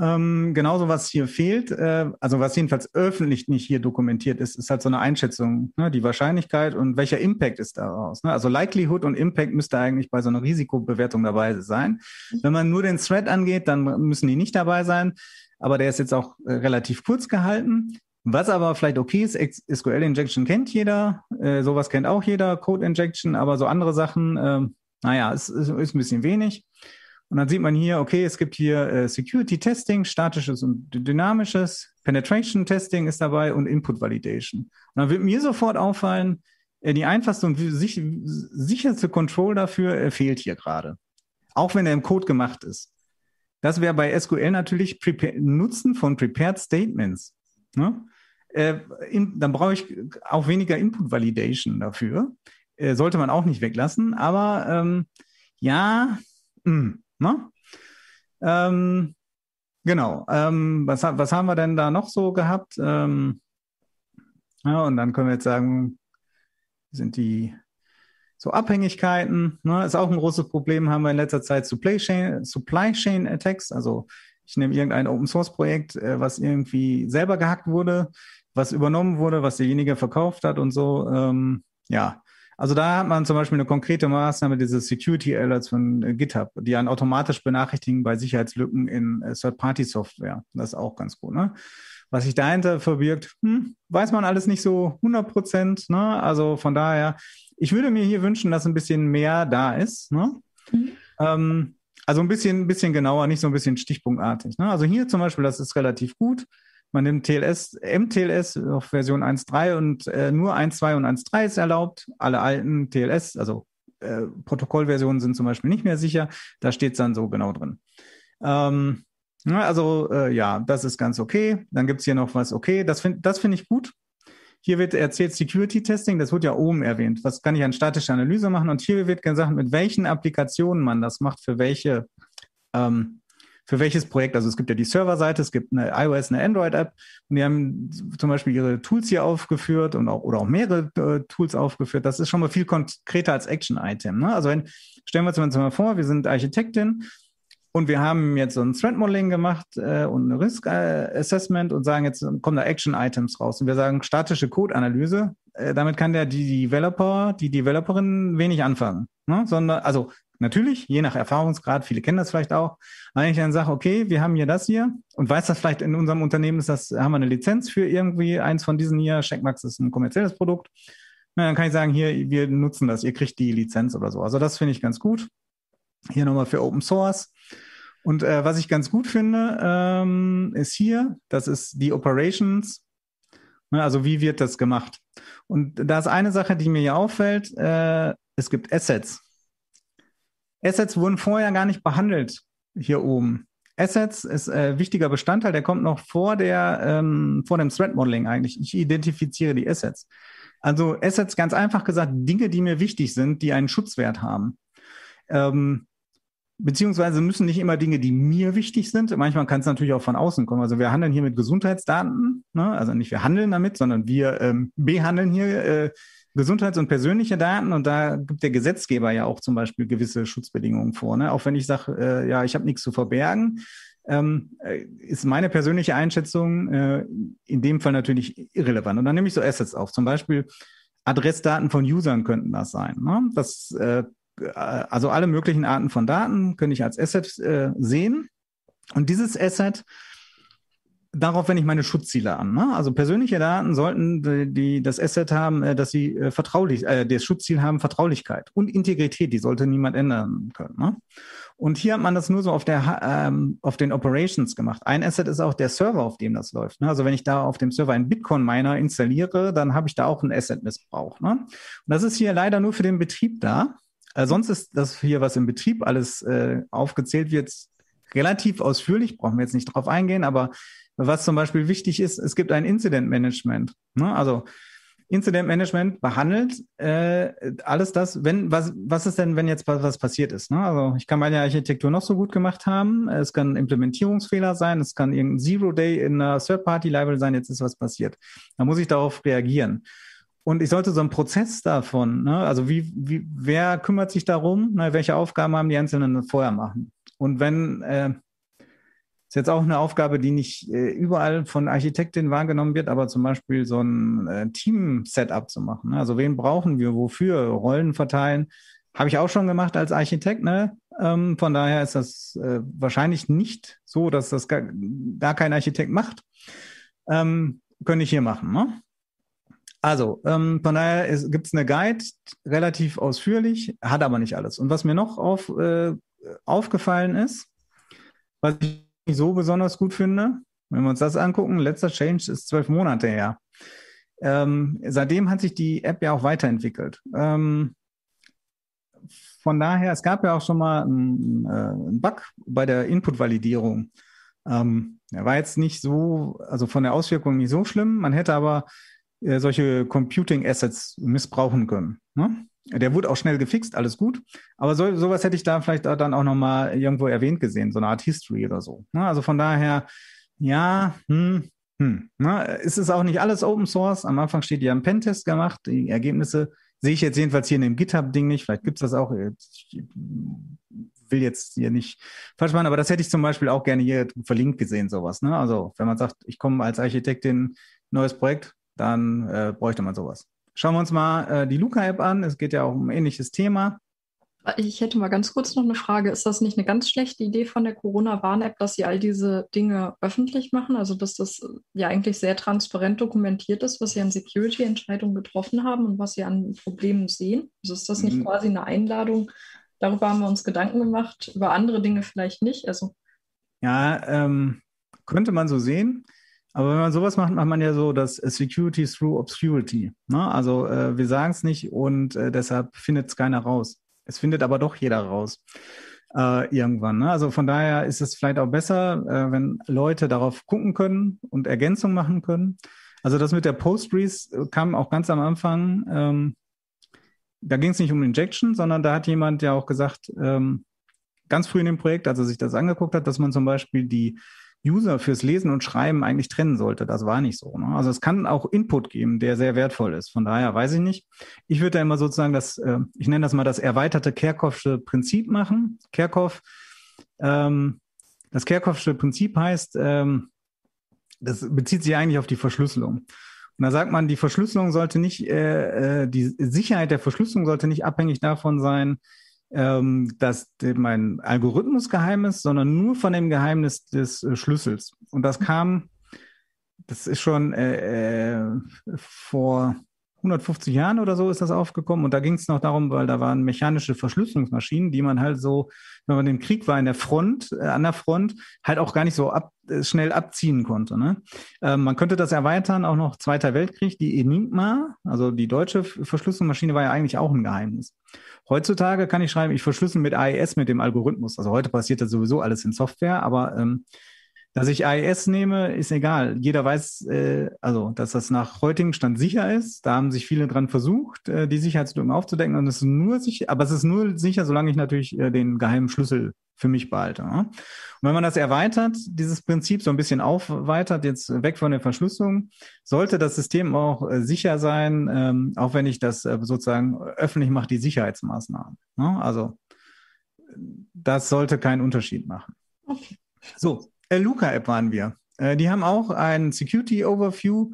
Ähm, genauso was hier fehlt, äh, also was jedenfalls öffentlich nicht hier dokumentiert ist, ist halt so eine Einschätzung, ne, die Wahrscheinlichkeit und welcher Impact ist daraus. Ne? Also Likelihood und Impact müsste eigentlich bei so einer Risikobewertung dabei sein. Wenn man nur den Thread angeht, dann müssen die nicht dabei sein, aber der ist jetzt auch äh, relativ kurz gehalten. Was aber vielleicht okay ist, SQL Injection kennt jeder, äh, sowas kennt auch jeder, Code Injection, aber so andere Sachen, äh, naja, ist, ist, ist ein bisschen wenig. Und dann sieht man hier, okay, es gibt hier äh, Security Testing, statisches und dynamisches, Penetration Testing ist dabei und Input Validation. Und dann wird mir sofort auffallen, äh, die einfachste und sich, sicherste Control dafür äh, fehlt hier gerade. Auch wenn er im Code gemacht ist. Das wäre bei SQL natürlich Nutzen von Prepared Statements. Ne? Äh, in, dann brauche ich auch weniger Input Validation dafür. Äh, sollte man auch nicht weglassen. Aber ähm, ja, mh, hm. Ne? Ähm, genau. Ähm, was, was haben wir denn da noch so gehabt? Ähm, ja, und dann können wir jetzt sagen, sind die so Abhängigkeiten. Ne? Ist auch ein großes Problem, haben wir in letzter Zeit Supply Chain, Supply Chain Attacks. Also ich nehme irgendein Open Source Projekt, äh, was irgendwie selber gehackt wurde, was übernommen wurde, was derjenige verkauft hat und so. Ähm, ja, also da hat man zum Beispiel eine konkrete Maßnahme, diese Security Alerts von äh, GitHub, die einen automatisch benachrichtigen bei Sicherheitslücken in äh, Third-Party-Software. Das ist auch ganz gut. Ne? Was sich dahinter verbirgt, hm, weiß man alles nicht so 100 Prozent. Ne? Also von daher, ich würde mir hier wünschen, dass ein bisschen mehr da ist. Ne? Mhm. Ähm, also ein bisschen, ein bisschen genauer, nicht so ein bisschen stichpunktartig. Ne? Also hier zum Beispiel, das ist relativ gut. Man nimmt TLS, MTLS auf Version 1.3 und äh, nur 1.2 und 1.3 ist erlaubt. Alle alten TLS, also äh, Protokollversionen sind zum Beispiel nicht mehr sicher. Da steht es dann so genau drin. Ähm, also äh, ja, das ist ganz okay. Dann gibt es hier noch was okay. Das finde das find ich gut. Hier wird erzählt Security Testing, das wird ja oben erwähnt. Was kann ich an statischer Analyse machen? Und hier wird gesagt, mit welchen Applikationen man das macht, für welche ähm, für welches Projekt. Also es gibt ja die Serverseite, es gibt eine iOS, eine Android-App und die haben zum Beispiel ihre Tools hier aufgeführt und auch oder auch mehrere äh, Tools aufgeführt. Das ist schon mal viel konkreter als Action-Item. Ne? Also wenn, stellen wir uns mal vor, wir sind Architektin und wir haben jetzt so ein Threat Modeling gemacht äh, und ein Risk Assessment und sagen, jetzt kommen da Action Items raus. Und wir sagen statische Code-Analyse. Äh, damit kann der die Developer, die Developerin wenig anfangen. Ne? Sondern, also Natürlich, je nach Erfahrungsgrad, viele kennen das vielleicht auch. Wenn ich dann sage, okay, wir haben hier das hier und weiß das vielleicht in unserem Unternehmen ist das, haben wir eine Lizenz für irgendwie eins von diesen hier, Checkmax ist ein kommerzielles Produkt. Na, dann kann ich sagen, hier, wir nutzen das, ihr kriegt die Lizenz oder so. Also das finde ich ganz gut. Hier nochmal für Open Source. Und äh, was ich ganz gut finde, ähm, ist hier, das ist die Operations. Also wie wird das gemacht? Und da ist eine Sache, die mir hier auffällt. Äh, es gibt Assets. Assets wurden vorher gar nicht behandelt hier oben. Assets ist ein äh, wichtiger Bestandteil, der kommt noch vor der ähm, vor dem Threat Modeling eigentlich. Ich identifiziere die Assets. Also Assets ganz einfach gesagt Dinge, die mir wichtig sind, die einen Schutzwert haben. Ähm, beziehungsweise müssen nicht immer Dinge, die mir wichtig sind. Manchmal kann es natürlich auch von außen kommen. Also wir handeln hier mit Gesundheitsdaten, ne? also nicht wir handeln damit, sondern wir ähm, behandeln hier äh, Gesundheits- und persönliche Daten und da gibt der Gesetzgeber ja auch zum Beispiel gewisse Schutzbedingungen vor. Ne? Auch wenn ich sage, äh, ja, ich habe nichts zu verbergen, ähm, äh, ist meine persönliche Einschätzung äh, in dem Fall natürlich irrelevant. Und dann nehme ich so Assets auf. Zum Beispiel Adressdaten von Usern könnten das sein. Ne? Das, äh, also alle möglichen Arten von Daten könnte ich als Asset äh, sehen. Und dieses Asset darauf wende ich meine Schutzziele an. Ne? Also persönliche Daten sollten die, die das Asset haben, äh, dass sie äh, vertraulich, äh, das Schutzziel haben Vertraulichkeit und Integrität, die sollte niemand ändern können. Ne? Und hier hat man das nur so auf der ähm, auf den Operations gemacht. Ein Asset ist auch der Server, auf dem das läuft. Ne? Also wenn ich da auf dem Server einen Bitcoin-Miner installiere, dann habe ich da auch einen Asset-Missbrauch. Ne? Und das ist hier leider nur für den Betrieb da. Äh, sonst ist das hier, was im Betrieb alles äh, aufgezählt wird, relativ ausführlich, brauchen wir jetzt nicht drauf eingehen, aber was zum Beispiel wichtig ist, es gibt ein Incident Management. Ne? Also Incident Management behandelt äh, alles das, wenn, was, was ist denn, wenn jetzt was passiert ist? Ne? Also ich kann meine Architektur noch so gut gemacht haben, es kann Implementierungsfehler sein, es kann irgendein Zero-Day in einer Third-Party-Library sein, jetzt ist was passiert. Da muss ich darauf reagieren. Und ich sollte so einen Prozess davon, ne? also wie, wie, wer kümmert sich darum, ne? welche Aufgaben haben die Einzelnen vorher machen? Und wenn äh, ist jetzt auch eine Aufgabe, die nicht äh, überall von Architektinnen wahrgenommen wird, aber zum Beispiel so ein äh, Team-Setup zu machen. Ne? Also wen brauchen wir, wofür, Rollen verteilen. Habe ich auch schon gemacht als Architekt. Ne? Ähm, von daher ist das äh, wahrscheinlich nicht so, dass das gar, gar kein Architekt macht. Ähm, könnte ich hier machen. Ne? Also, ähm, von daher gibt es eine Guide, relativ ausführlich, hat aber nicht alles. Und was mir noch auf, äh, aufgefallen ist, was ich nicht so besonders gut finde. Wenn wir uns das angucken, letzter Change ist zwölf Monate her. Ähm, seitdem hat sich die App ja auch weiterentwickelt. Ähm, von daher, es gab ja auch schon mal einen, äh, einen Bug bei der Input-Validierung. Ähm, er war jetzt nicht so, also von der Auswirkung nicht so schlimm. Man hätte aber äh, solche Computing Assets missbrauchen können. Ne? Der wurde auch schnell gefixt, alles gut. Aber so, sowas hätte ich da vielleicht dann auch nochmal irgendwo erwähnt gesehen, so eine Art History oder so. Ne? Also von daher, ja, hm, hm. Ne? Es ist auch nicht alles Open Source. Am Anfang steht, die haben Pentest gemacht. Die Ergebnisse Sehe ich jetzt jedenfalls hier in dem GitHub-Ding nicht. Vielleicht gibt es das auch. Ich will jetzt hier nicht falsch machen, aber das hätte ich zum Beispiel auch gerne hier verlinkt gesehen, sowas. Ne? Also wenn man sagt, ich komme als Architektin neues Projekt, dann äh, bräuchte man sowas. Schauen wir uns mal äh, die Luca-App an. Es geht ja auch um ein ähnliches Thema. Ich hätte mal ganz kurz noch eine Frage. Ist das nicht eine ganz schlechte Idee von der Corona-Warn-App, dass sie all diese Dinge öffentlich machen? Also, dass das ja eigentlich sehr transparent dokumentiert ist, was sie an Security-Entscheidungen getroffen haben und was sie an Problemen sehen? Also, ist das nicht mhm. quasi eine Einladung? Darüber haben wir uns Gedanken gemacht, über andere Dinge vielleicht nicht. Also. Ja, ähm, könnte man so sehen. Aber wenn man sowas macht, macht man ja so das Security through Obscurity. Ne? Also äh, wir sagen es nicht und äh, deshalb findet es keiner raus. Es findet aber doch jeder raus äh, irgendwann. Ne? Also von daher ist es vielleicht auch besser, äh, wenn Leute darauf gucken können und Ergänzungen machen können. Also das mit der Postgres kam auch ganz am Anfang. Ähm, da ging es nicht um Injection, sondern da hat jemand ja auch gesagt, ähm, ganz früh in dem Projekt, als er sich das angeguckt hat, dass man zum Beispiel die User fürs Lesen und Schreiben eigentlich trennen sollte. Das war nicht so. Ne? Also es kann auch Input geben, der sehr wertvoll ist. Von daher weiß ich nicht. Ich würde da immer sozusagen das, äh, ich nenne das mal das erweiterte Kerkhoffsche Prinzip machen. Kerkhoff, ähm, das Kerkhoffsche Prinzip heißt, ähm, das bezieht sich eigentlich auf die Verschlüsselung. Und da sagt man, die Verschlüsselung sollte nicht, äh, äh die Sicherheit der Verschlüsselung sollte nicht abhängig davon sein, ähm, dass mein Algorithmus geheim ist, sondern nur von dem Geheimnis des äh, Schlüssels. Und das kam, das ist schon äh, äh, vor 150 Jahren oder so ist das aufgekommen. Und da ging es noch darum, weil da waren mechanische Verschlüsselungsmaschinen, die man halt so, wenn man im Krieg war in der Front, äh, an der Front, halt auch gar nicht so ab, äh, schnell abziehen konnte. Ne? Ähm, man könnte das erweitern, auch noch Zweiter Weltkrieg, die Enigma, also die deutsche Verschlüsselungsmaschine war ja eigentlich auch ein Geheimnis. Heutzutage kann ich schreiben, ich verschlüssel mit AES mit dem Algorithmus. Also heute passiert das sowieso alles in Software, aber ähm, dass ich AES nehme, ist egal. Jeder weiß, äh, also, dass das nach heutigem Stand sicher ist. Da haben sich viele dran versucht, äh, die Sicherheitslücken aufzudecken. Und es ist nur sicher, aber es ist nur sicher, solange ich natürlich äh, den geheimen Schlüssel für mich behalte. Ja? Und wenn man das erweitert, dieses Prinzip so ein bisschen aufweitert, jetzt weg von der Verschlüsselung, sollte das System auch äh, sicher sein, ähm, auch wenn ich das äh, sozusagen öffentlich mache, die Sicherheitsmaßnahmen. Ja? Also, das sollte keinen Unterschied machen. Okay. So, Luca-App waren wir. Äh, die haben auch ein Security Overview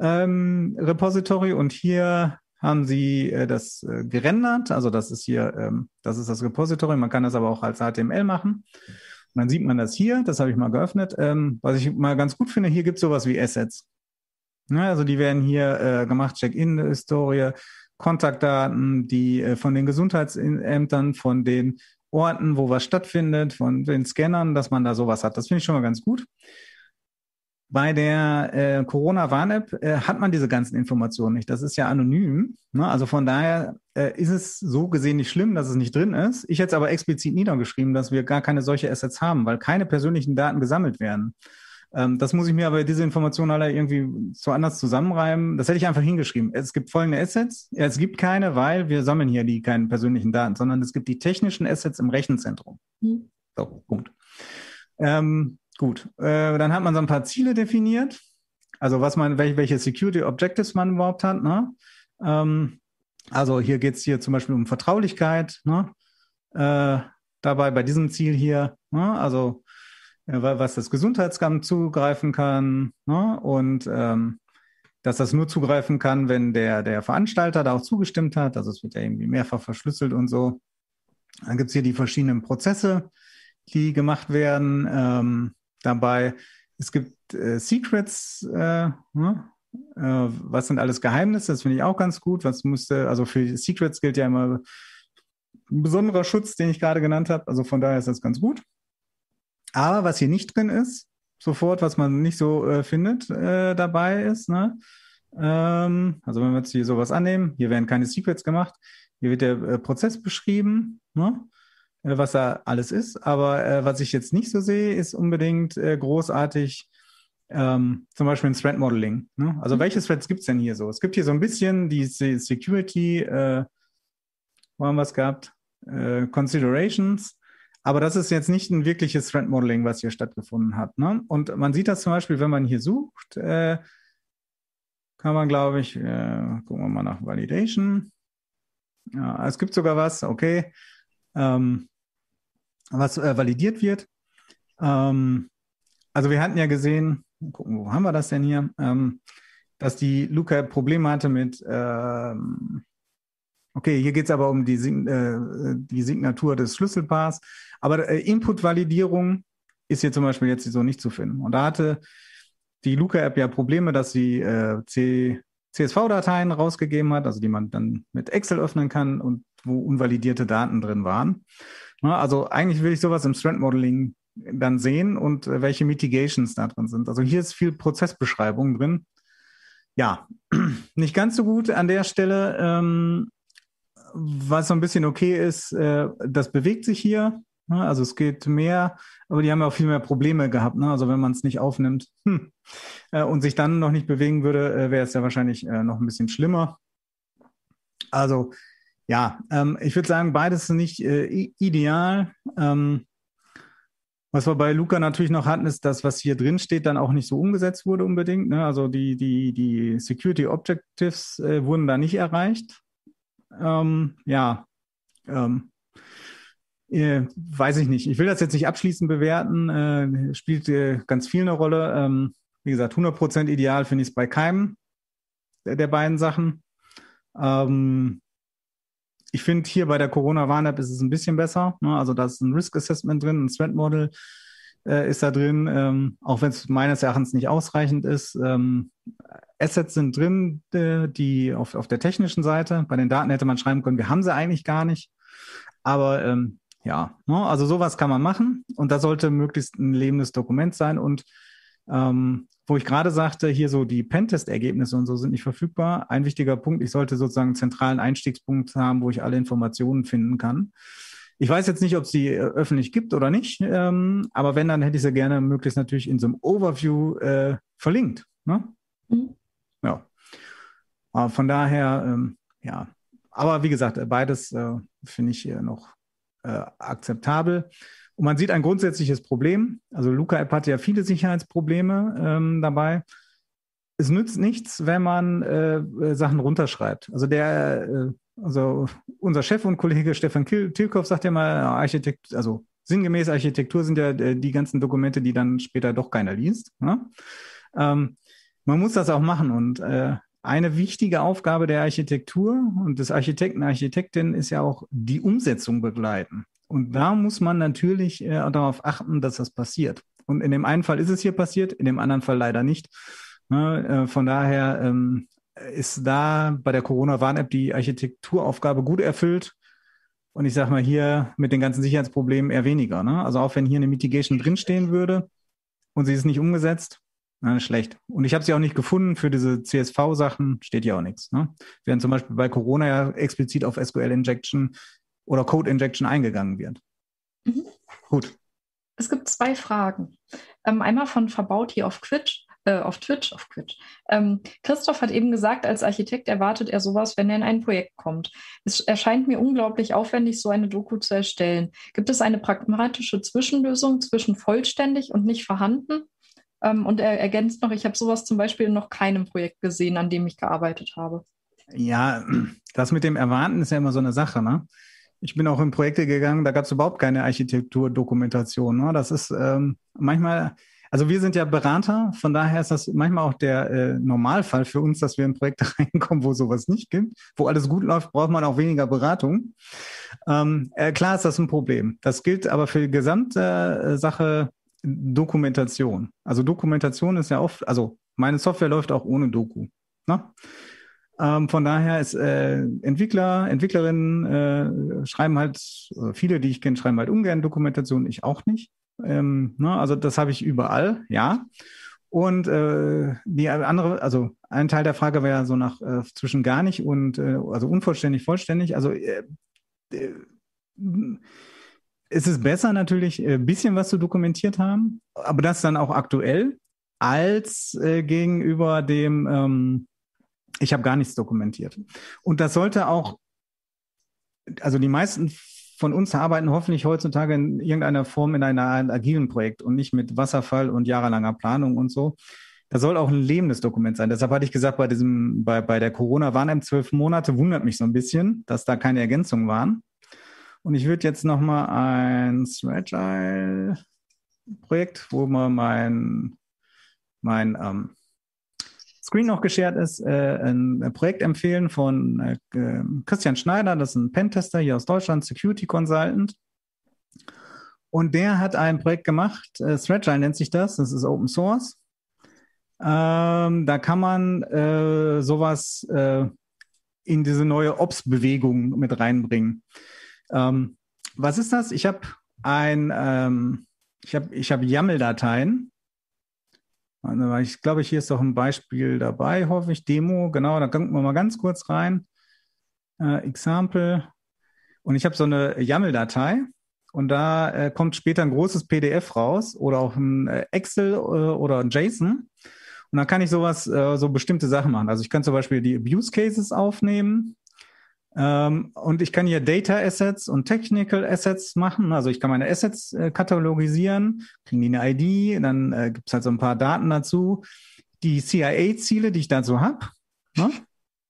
ähm, Repository und hier haben sie äh, das äh, gerendert. Also das ist hier, ähm, das ist das Repository. Man kann das aber auch als HTML machen. Und dann sieht man das hier. Das habe ich mal geöffnet. Ähm, was ich mal ganz gut finde, hier gibt es sowas wie Assets. Ja, also die werden hier äh, gemacht, Check-in-Historie, Kontaktdaten, die äh, von den Gesundheitsämtern, von den Orten, wo was stattfindet, von den Scannern, dass man da sowas hat. Das finde ich schon mal ganz gut. Bei der äh, Corona-Warn-App äh, hat man diese ganzen Informationen nicht. Das ist ja anonym. Ne? Also von daher äh, ist es so gesehen nicht schlimm, dass es nicht drin ist. Ich hätte es aber explizit niedergeschrieben, dass wir gar keine solche Assets haben, weil keine persönlichen Daten gesammelt werden. Ähm, das muss ich mir aber diese Informationen alle irgendwie so anders zusammenreimen. Das hätte ich einfach hingeschrieben. Es gibt folgende Assets. Ja, es gibt keine, weil wir sammeln hier die keinen persönlichen Daten, sondern es gibt die technischen Assets im Rechenzentrum. Mhm. So, Punkt. Ähm, gut. Äh, dann hat man so ein paar Ziele definiert. Also was man, welche, welche Security Objectives man überhaupt hat. Ne? Ähm, also hier geht es hier zum Beispiel um Vertraulichkeit. Ne? Äh, dabei bei diesem Ziel hier, ne? also was das Gesundheitsamt zugreifen kann ne? und ähm, dass das nur zugreifen kann, wenn der, der Veranstalter da auch zugestimmt hat. Also es wird ja irgendwie mehrfach verschlüsselt und so. Dann gibt es hier die verschiedenen Prozesse, die gemacht werden. Ähm, dabei, es gibt äh, Secrets, äh, ne? äh, was sind alles Geheimnisse, das finde ich auch ganz gut. Was müsste, also für Secrets gilt ja immer ein besonderer Schutz, den ich gerade genannt habe. Also von daher ist das ganz gut. Aber was hier nicht drin ist, sofort, was man nicht so äh, findet, äh, dabei ist, ne? Ähm, also wenn wir jetzt hier sowas annehmen, hier werden keine Secrets gemacht, hier wird der äh, Prozess beschrieben, ne? Äh, was da alles ist. Aber äh, was ich jetzt nicht so sehe, ist unbedingt äh, großartig ähm, zum Beispiel ein Threat Modeling. Ne? Also mhm. welche Threads gibt es denn hier so? Es gibt hier so ein bisschen die Security, äh, wo haben wir es gehabt? Äh, Considerations. Aber das ist jetzt nicht ein wirkliches Threat Modeling, was hier stattgefunden hat. Ne? Und man sieht das zum Beispiel, wenn man hier sucht, äh, kann man, glaube ich, äh, gucken wir mal nach Validation. Ja, es gibt sogar was, okay, ähm, was äh, validiert wird. Ähm, also wir hatten ja gesehen, gucken, wo haben wir das denn hier, ähm, dass die Luca Probleme hatte mit, ähm, okay, hier geht es aber um die, äh, die Signatur des Schlüsselpaars, aber äh, Input-Validierung ist hier zum Beispiel jetzt so nicht zu finden. Und da hatte die Luca-App ja Probleme, dass sie äh, CSV-Dateien rausgegeben hat, also die man dann mit Excel öffnen kann und wo unvalidierte Daten drin waren. Na, also eigentlich will ich sowas im Strand Modeling dann sehen und äh, welche Mitigations da drin sind. Also hier ist viel Prozessbeschreibung drin. Ja, nicht ganz so gut an der Stelle. Ähm, was so ein bisschen okay ist, äh, das bewegt sich hier. Ne? Also es geht mehr, aber die haben ja auch viel mehr Probleme gehabt. Ne? Also wenn man es nicht aufnimmt hm, äh, und sich dann noch nicht bewegen würde, äh, wäre es ja wahrscheinlich äh, noch ein bisschen schlimmer. Also ja, ähm, ich würde sagen, beides nicht äh, ideal. Ähm, was wir bei Luca natürlich noch hatten, ist das, was hier drin steht, dann auch nicht so umgesetzt wurde unbedingt. Ne? Also die, die, die Security Objectives äh, wurden da nicht erreicht. Ähm, ja, ähm, äh, weiß ich nicht. Ich will das jetzt nicht abschließend bewerten. Äh, spielt äh, ganz viel eine Rolle. Ähm, wie gesagt, 100% ideal finde ich es bei keinem der, der beiden Sachen. Ähm, ich finde hier bei der Corona-Warn-App ist es ein bisschen besser. Ne? Also da ist ein Risk Assessment drin, ein Threat Model äh, ist da drin, ähm, auch wenn es meines Erachtens nicht ausreichend ist. Ähm, Assets sind drin, äh, die auf, auf der technischen Seite. Bei den Daten hätte man schreiben können, wir haben sie eigentlich gar nicht. Aber ähm, ja, ne? also sowas kann man machen und da sollte möglichst ein lebendes Dokument sein und ähm, wo ich gerade sagte, hier so die Pentest-Ergebnisse und so sind nicht verfügbar. Ein wichtiger Punkt, ich sollte sozusagen einen zentralen Einstiegspunkt haben, wo ich alle Informationen finden kann. Ich weiß jetzt nicht, ob es die äh, öffentlich gibt oder nicht, ähm, aber wenn, dann hätte ich sie gerne möglichst natürlich in so einem Overview äh, verlinkt. Ne? Mhm. Ja. Aber von daher, ähm, ja. Aber wie gesagt, beides äh, finde ich noch äh, akzeptabel. Und man sieht ein grundsätzliches Problem. Also Luca App hatte ja viele Sicherheitsprobleme ähm, dabei. Es nützt nichts, wenn man äh, äh, Sachen runterschreibt. Also der, äh, also unser Chef und Kollege Stefan Tilkoff sagt ja mal, Architekt, also sinngemäß Architektur sind ja äh, die ganzen Dokumente, die dann später doch keiner liest. Ne? Ähm, man muss das auch machen und äh, eine wichtige Aufgabe der Architektur und des Architekten, Architektin ist ja auch die Umsetzung begleiten. Und da muss man natürlich äh, darauf achten, dass das passiert. Und in dem einen Fall ist es hier passiert, in dem anderen Fall leider nicht. Ne, äh, von daher ähm, ist da bei der Corona-Warn-App die Architekturaufgabe gut erfüllt. Und ich sage mal hier mit den ganzen Sicherheitsproblemen eher weniger. Ne? Also auch wenn hier eine Mitigation drinstehen würde und sie ist nicht umgesetzt, na, schlecht. Und ich habe sie auch nicht gefunden für diese CSV-Sachen, steht ja auch nichts. Ne? Während zum Beispiel bei Corona ja explizit auf SQL-Injection oder Code Injection eingegangen wird. Mhm. Gut. Es gibt zwei Fragen. Ähm, einmal von Verbaut hier auf Twitch. Äh, auf Twitch, auf Twitch. Ähm, Christoph hat eben gesagt, als Architekt erwartet er sowas, wenn er in ein Projekt kommt. Es erscheint mir unglaublich aufwendig, so eine Doku zu erstellen. Gibt es eine pragmatische Zwischenlösung zwischen vollständig und nicht vorhanden? Ähm, und er ergänzt noch, ich habe sowas zum Beispiel in noch keinem Projekt gesehen, an dem ich gearbeitet habe. Ja, das mit dem Erwarten ist ja immer so eine Sache, ne? Ich bin auch in Projekte gegangen, da gab es überhaupt keine Architekturdokumentation. Ne? Das ist ähm, manchmal, also wir sind ja Berater, von daher ist das manchmal auch der äh, Normalfall für uns, dass wir in Projekte reinkommen, wo sowas nicht gibt. Wo alles gut läuft, braucht man auch weniger Beratung. Ähm, äh, klar ist das ein Problem. Das gilt aber für die gesamte äh, Sache Dokumentation. Also Dokumentation ist ja oft, also meine Software läuft auch ohne Doku. Ne? Ähm, von daher ist äh, Entwickler, Entwicklerinnen äh, schreiben halt, viele, die ich kenne, schreiben halt ungern Dokumentation, ich auch nicht. Ähm, ne? Also das habe ich überall, ja. Und äh, die andere, also ein Teil der Frage wäre so nach äh, zwischen gar nicht und äh, also unvollständig, vollständig. Also äh, äh, es ist besser natürlich, ein bisschen was zu dokumentiert haben, aber das dann auch aktuell, als äh, gegenüber dem ähm, ich habe gar nichts dokumentiert. Und das sollte auch, also die meisten von uns arbeiten hoffentlich heutzutage in irgendeiner Form in einer, agilen Projekt und nicht mit Wasserfall und jahrelanger Planung und so. das soll auch ein lebendes Dokument sein. Deshalb hatte ich gesagt, bei diesem, bei, bei der Corona waren eben zwölf Monate, wundert mich so ein bisschen, dass da keine Ergänzungen waren. Und ich würde jetzt nochmal ein Threagile-Projekt, wo man mein, mein ähm, Screen noch geshared ist, äh, ein Projekt empfehlen von äh, Christian Schneider, das ist ein Pentester hier aus Deutschland, Security Consultant. Und der hat ein Projekt gemacht, äh, Threagile nennt sich das, das ist Open Source. Ähm, da kann man äh, sowas äh, in diese neue Ops-Bewegung mit reinbringen. Ähm, was ist das? Ich habe ein, ähm, ich habe ich hab YAML-Dateien. Ich glaube, hier ist doch ein Beispiel dabei, hoffe ich. Demo, genau, da gucken wir mal ganz kurz rein. Äh, Example. Und ich habe so eine YAML-Datei und da äh, kommt später ein großes PDF raus oder auch ein äh, Excel äh, oder ein JSON. Und dann kann ich sowas, äh, so bestimmte Sachen machen. Also ich kann zum Beispiel die Abuse Cases aufnehmen. Ähm, und ich kann hier Data Assets und Technical Assets machen. Also ich kann meine Assets äh, katalogisieren, kriegen die eine ID, dann äh, gibt es halt so ein paar Daten dazu. Die CIA-Ziele, die ich dazu habe, ne,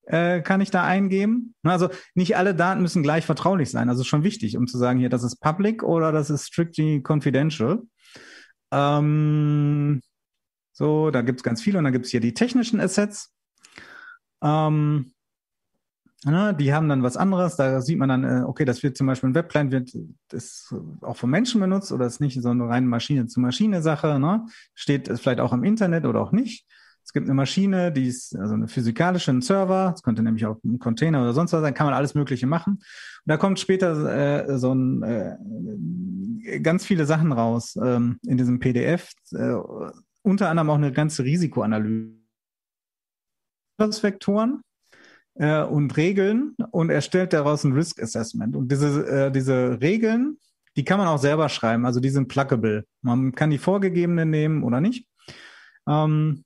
äh, kann ich da eingeben. Also nicht alle Daten müssen gleich vertraulich sein. Also schon wichtig, um zu sagen, hier, das ist public oder das ist strictly confidential. Ähm, so, da gibt es ganz viele und dann gibt es hier die technischen Assets. Ähm, na, die haben dann was anderes. Da sieht man dann, äh, okay, das wird zum Beispiel ein Webclient, wird das auch von Menschen benutzt oder ist nicht so eine reine Maschine-zu-Maschine-Sache. Ne? Steht vielleicht auch im Internet oder auch nicht. Es gibt eine Maschine, die ist also eine physikalische, ein Server, das könnte nämlich auch ein Container oder sonst was sein, kann man alles Mögliche machen. Und da kommt später äh, so ein äh, ganz viele Sachen raus ähm, in diesem PDF. Äh, unter anderem auch eine ganze Risikoanalyse. Vektoren äh, und Regeln und erstellt daraus ein Risk Assessment. Und diese, äh, diese Regeln, die kann man auch selber schreiben, also die sind pluggable. Man kann die vorgegebenen nehmen oder nicht. Ähm,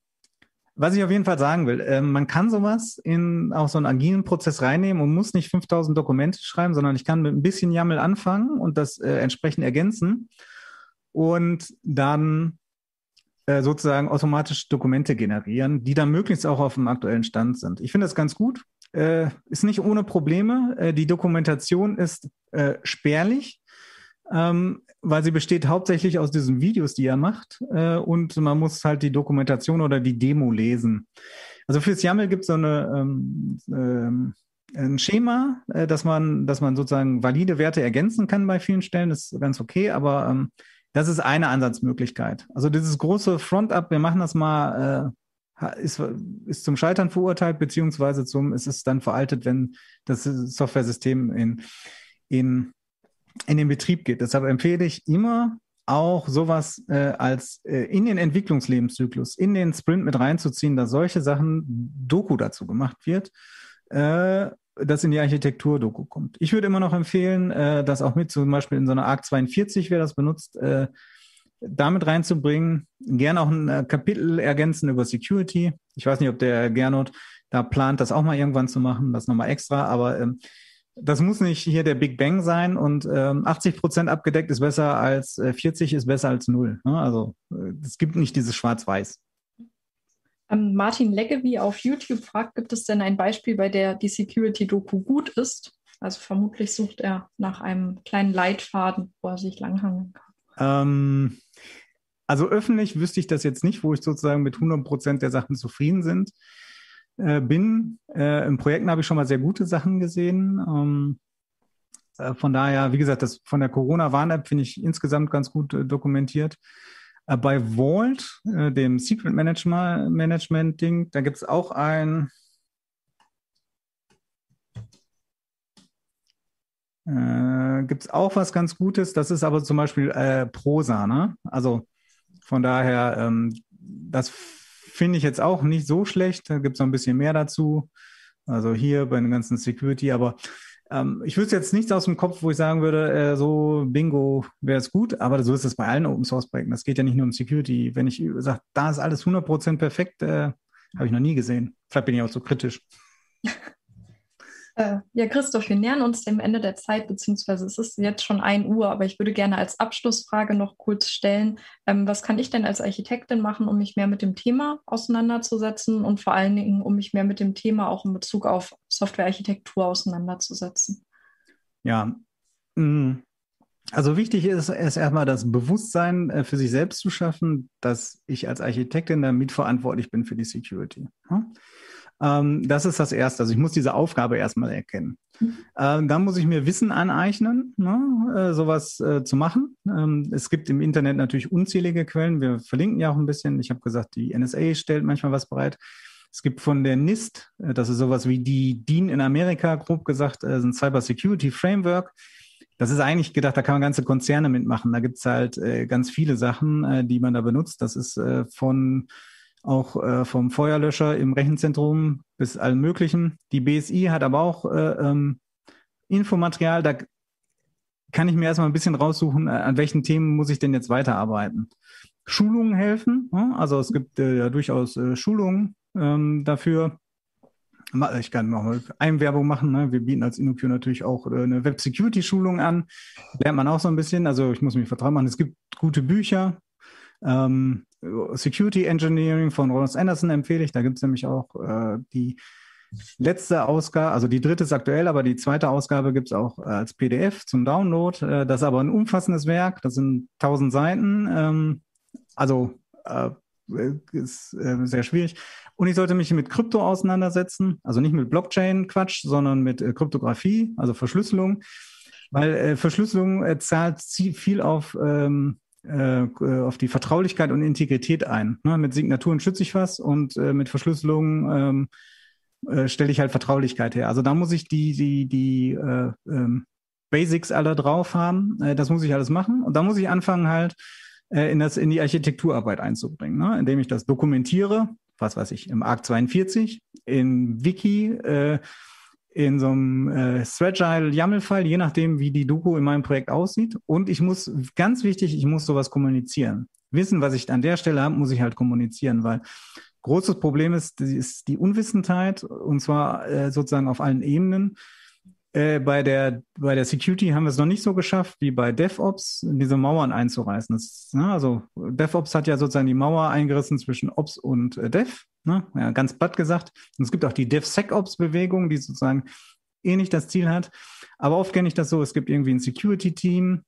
was ich auf jeden Fall sagen will, äh, man kann sowas in auch so einen agilen Prozess reinnehmen und muss nicht 5000 Dokumente schreiben, sondern ich kann mit ein bisschen YAML anfangen und das äh, entsprechend ergänzen und dann äh, sozusagen automatisch Dokumente generieren, die dann möglichst auch auf dem aktuellen Stand sind. Ich finde das ganz gut. Äh, ist nicht ohne Probleme. Äh, die Dokumentation ist äh, spärlich, ähm, weil sie besteht hauptsächlich aus diesen Videos, die er macht. Äh, und man muss halt die Dokumentation oder die Demo lesen. Also fürs YAML gibt es so eine ähm, ähm, ein Schema, äh, dass man, dass man sozusagen valide Werte ergänzen kann bei vielen Stellen, das ist ganz okay, aber ähm, das ist eine Ansatzmöglichkeit. Also dieses große Front-up, wir machen das mal, äh, ist, ist zum Scheitern verurteilt, beziehungsweise zum, es ist dann veraltet, wenn das Software-System in, in, in den Betrieb geht. Deshalb empfehle ich immer auch sowas äh, als äh, in den Entwicklungslebenszyklus, in den Sprint mit reinzuziehen, dass solche Sachen Doku dazu gemacht wird. Äh, das in die Architektur-Doku kommt. Ich würde immer noch empfehlen, äh, das auch mit zum Beispiel in so einer ARC 42, wer das benutzt, äh, damit reinzubringen. Gerne auch ein äh, Kapitel ergänzen über Security. Ich weiß nicht, ob der Gernot da plant, das auch mal irgendwann zu machen, das nochmal extra, aber ähm, das muss nicht hier der Big Bang sein und ähm, 80 Prozent abgedeckt ist besser als äh, 40 ist besser als null. Ne? Also äh, es gibt nicht dieses Schwarz-Weiß. Ähm, Martin Leggevi auf YouTube fragt, gibt es denn ein Beispiel, bei der die Security-Doku gut ist? Also vermutlich sucht er nach einem kleinen Leitfaden, wo er sich langhangen kann. Ähm, also öffentlich wüsste ich das jetzt nicht, wo ich sozusagen mit 100 Prozent der Sachen zufrieden sind, äh, bin. Äh, Im Projekten habe ich schon mal sehr gute Sachen gesehen. Ähm, äh, von daher, wie gesagt, das von der Corona-Warn-App finde ich insgesamt ganz gut äh, dokumentiert. Äh, bei Vault, äh, dem Secret Management Ding, da gibt es auch ein äh, gibt es auch was ganz Gutes. Das ist aber zum Beispiel äh, Prosa, ne? Also von daher, ähm, das finde ich jetzt auch nicht so schlecht. Da gibt es noch ein bisschen mehr dazu. Also hier bei den ganzen Security, aber ähm, ich wüsste jetzt nichts aus dem Kopf, wo ich sagen würde, äh, so Bingo wäre es gut, aber so ist es bei allen Open Source Projekten. Das geht ja nicht nur um Security. Wenn ich sage, da ist alles 100% perfekt, äh, habe ich noch nie gesehen. Vielleicht bin ich auch so kritisch. Äh, ja, Christoph, wir nähern uns dem Ende der Zeit, beziehungsweise es ist jetzt schon 1 Uhr, aber ich würde gerne als Abschlussfrage noch kurz stellen, ähm, was kann ich denn als Architektin machen, um mich mehr mit dem Thema auseinanderzusetzen und vor allen Dingen, um mich mehr mit dem Thema auch in Bezug auf Softwarearchitektur auseinanderzusetzen? Ja, mm, also wichtig ist, ist erstmal das Bewusstsein äh, für sich selbst zu schaffen, dass ich als Architektin da mitverantwortlich bin für die Security. Ähm, das ist das Erste. Also ich muss diese Aufgabe erstmal erkennen. Mhm. Ähm, dann muss ich mir Wissen aneignen, ne, äh, sowas äh, zu machen. Ähm, es gibt im Internet natürlich unzählige Quellen. Wir verlinken ja auch ein bisschen. Ich habe gesagt, die NSA stellt manchmal was bereit. Es gibt von der NIST, äh, das ist sowas wie die DIN in Amerika, grob gesagt, äh, ein Cyber Security Framework. Das ist eigentlich gedacht, da kann man ganze Konzerne mitmachen. Da gibt's halt äh, ganz viele Sachen, äh, die man da benutzt. Das ist äh, von auch äh, vom Feuerlöscher im Rechenzentrum bis allem Möglichen. Die BSI hat aber auch äh, ähm, Infomaterial, da kann ich mir erstmal ein bisschen raussuchen, äh, an welchen Themen muss ich denn jetzt weiterarbeiten. Schulungen helfen, ne? also es gibt äh, ja durchaus äh, Schulungen ähm, dafür. Ich kann noch mal Einwerbung machen. Ne? Wir bieten als InnoQ natürlich auch äh, eine Web-Security-Schulung an. Lernt man auch so ein bisschen. Also ich muss mich vertrauen machen. Es gibt gute Bücher. Ähm, Security Engineering von Ross Anderson empfehle ich. Da gibt es nämlich auch äh, die letzte Ausgabe, also die dritte ist aktuell, aber die zweite Ausgabe gibt es auch äh, als PDF zum Download. Äh, das ist aber ein umfassendes Werk, das sind tausend Seiten. Ähm, also äh, ist äh, sehr schwierig. Und ich sollte mich mit Krypto auseinandersetzen, also nicht mit Blockchain-Quatsch, sondern mit äh, Kryptographie, also Verschlüsselung, weil Verschlüsselung zahlt viel auf ähm, äh, auf die Vertraulichkeit und Integrität ein. Ne? Mit Signaturen schütze ich was und äh, mit Verschlüsselung ähm, äh, stelle ich halt Vertraulichkeit her. Also da muss ich die, die, die äh, ähm, Basics alle drauf haben. Äh, das muss ich alles machen. Und da muss ich anfangen halt äh, in, das, in die Architekturarbeit einzubringen, ne? indem ich das dokumentiere, was weiß ich, im ARC 42, in Wiki, äh, in so einem äh, Threagile YAML-File, je nachdem, wie die Doku in meinem Projekt aussieht. Und ich muss, ganz wichtig, ich muss sowas kommunizieren. Wissen, was ich an der Stelle habe, muss ich halt kommunizieren, weil großes Problem ist, ist die Unwissenheit und zwar äh, sozusagen auf allen Ebenen. Äh, bei, der, bei der Security haben wir es noch nicht so geschafft wie bei DevOps, diese Mauern einzureißen. Das, ne, also DevOps hat ja sozusagen die Mauer eingerissen zwischen Ops und äh, Dev, ne, ja, ganz platt gesagt. Und es gibt auch die DevSecOps-Bewegung, die sozusagen ähnlich das Ziel hat. Aber oft kenne ich das so, es gibt irgendwie ein Security-Team,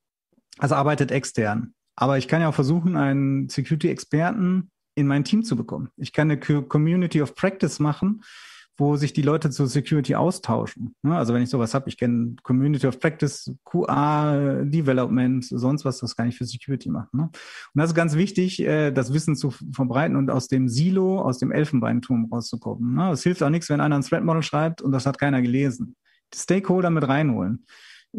also arbeitet extern. Aber ich kann ja auch versuchen, einen Security-Experten in mein Team zu bekommen. Ich kann eine Community of Practice machen, wo sich die Leute zur Security austauschen. Ne? Also wenn ich sowas habe, ich kenne Community of Practice, QA, Development, sonst was, das kann ich für Security machen. Ne? Und das ist ganz wichtig, äh, das Wissen zu verbreiten und aus dem Silo, aus dem Elfenbeinturm rauszukommen. Ne? Es hilft auch nichts, wenn einer ein Threat Model schreibt und das hat keiner gelesen. Die Stakeholder mit reinholen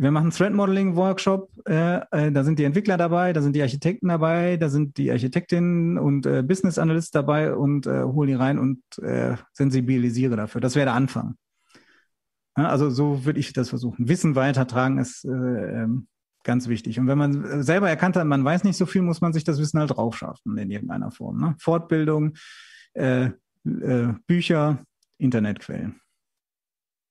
wir machen Threat Modeling Workshop, äh, äh, da sind die Entwickler dabei, da sind die Architekten dabei, da sind die Architektinnen und äh, Business Analysts dabei und äh, hole die rein und äh, sensibilisiere dafür. Das wäre der Anfang. Ja, also so würde ich das versuchen. Wissen weitertragen ist äh, ähm, ganz wichtig. Und wenn man selber erkannt hat, man weiß nicht so viel, muss man sich das Wissen halt draufschaffen in irgendeiner Form. Ne? Fortbildung, äh, äh, Bücher, Internetquellen.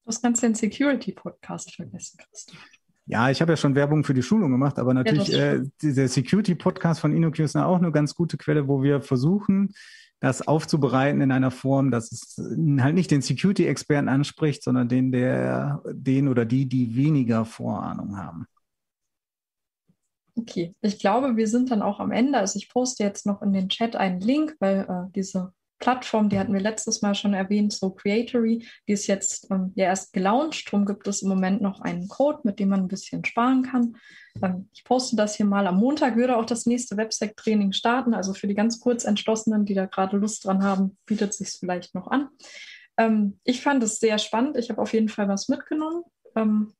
Du hast ganz den Security-Podcast vergessen, Christoph. Ja, ich habe ja schon Werbung für die Schulung gemacht, aber natürlich ja, äh, der Security-Podcast von InnoQ ist auch eine ganz gute Quelle, wo wir versuchen, das aufzubereiten in einer Form, dass es halt nicht den Security-Experten anspricht, sondern den, der, den oder die, die weniger Vorahnung haben. Okay, ich glaube, wir sind dann auch am Ende. Also ich poste jetzt noch in den Chat einen Link, weil äh, diese Plattform, die hatten wir letztes Mal schon erwähnt, so Creatory, die ist jetzt ähm, ja erst gelauncht. Darum gibt es im Moment noch einen Code, mit dem man ein bisschen sparen kann. Ähm, ich poste das hier mal. Am Montag würde auch das nächste Websec-Training starten. Also für die ganz kurz Entschlossenen, die da gerade Lust dran haben, bietet sich vielleicht noch an. Ähm, ich fand es sehr spannend. Ich habe auf jeden Fall was mitgenommen. Ähm,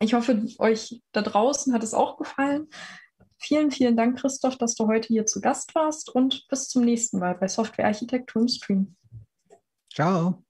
ich hoffe, euch da draußen hat es auch gefallen. Vielen, vielen Dank, Christoph, dass du heute hier zu Gast warst und bis zum nächsten Mal bei Software Architektur im Stream. Ciao.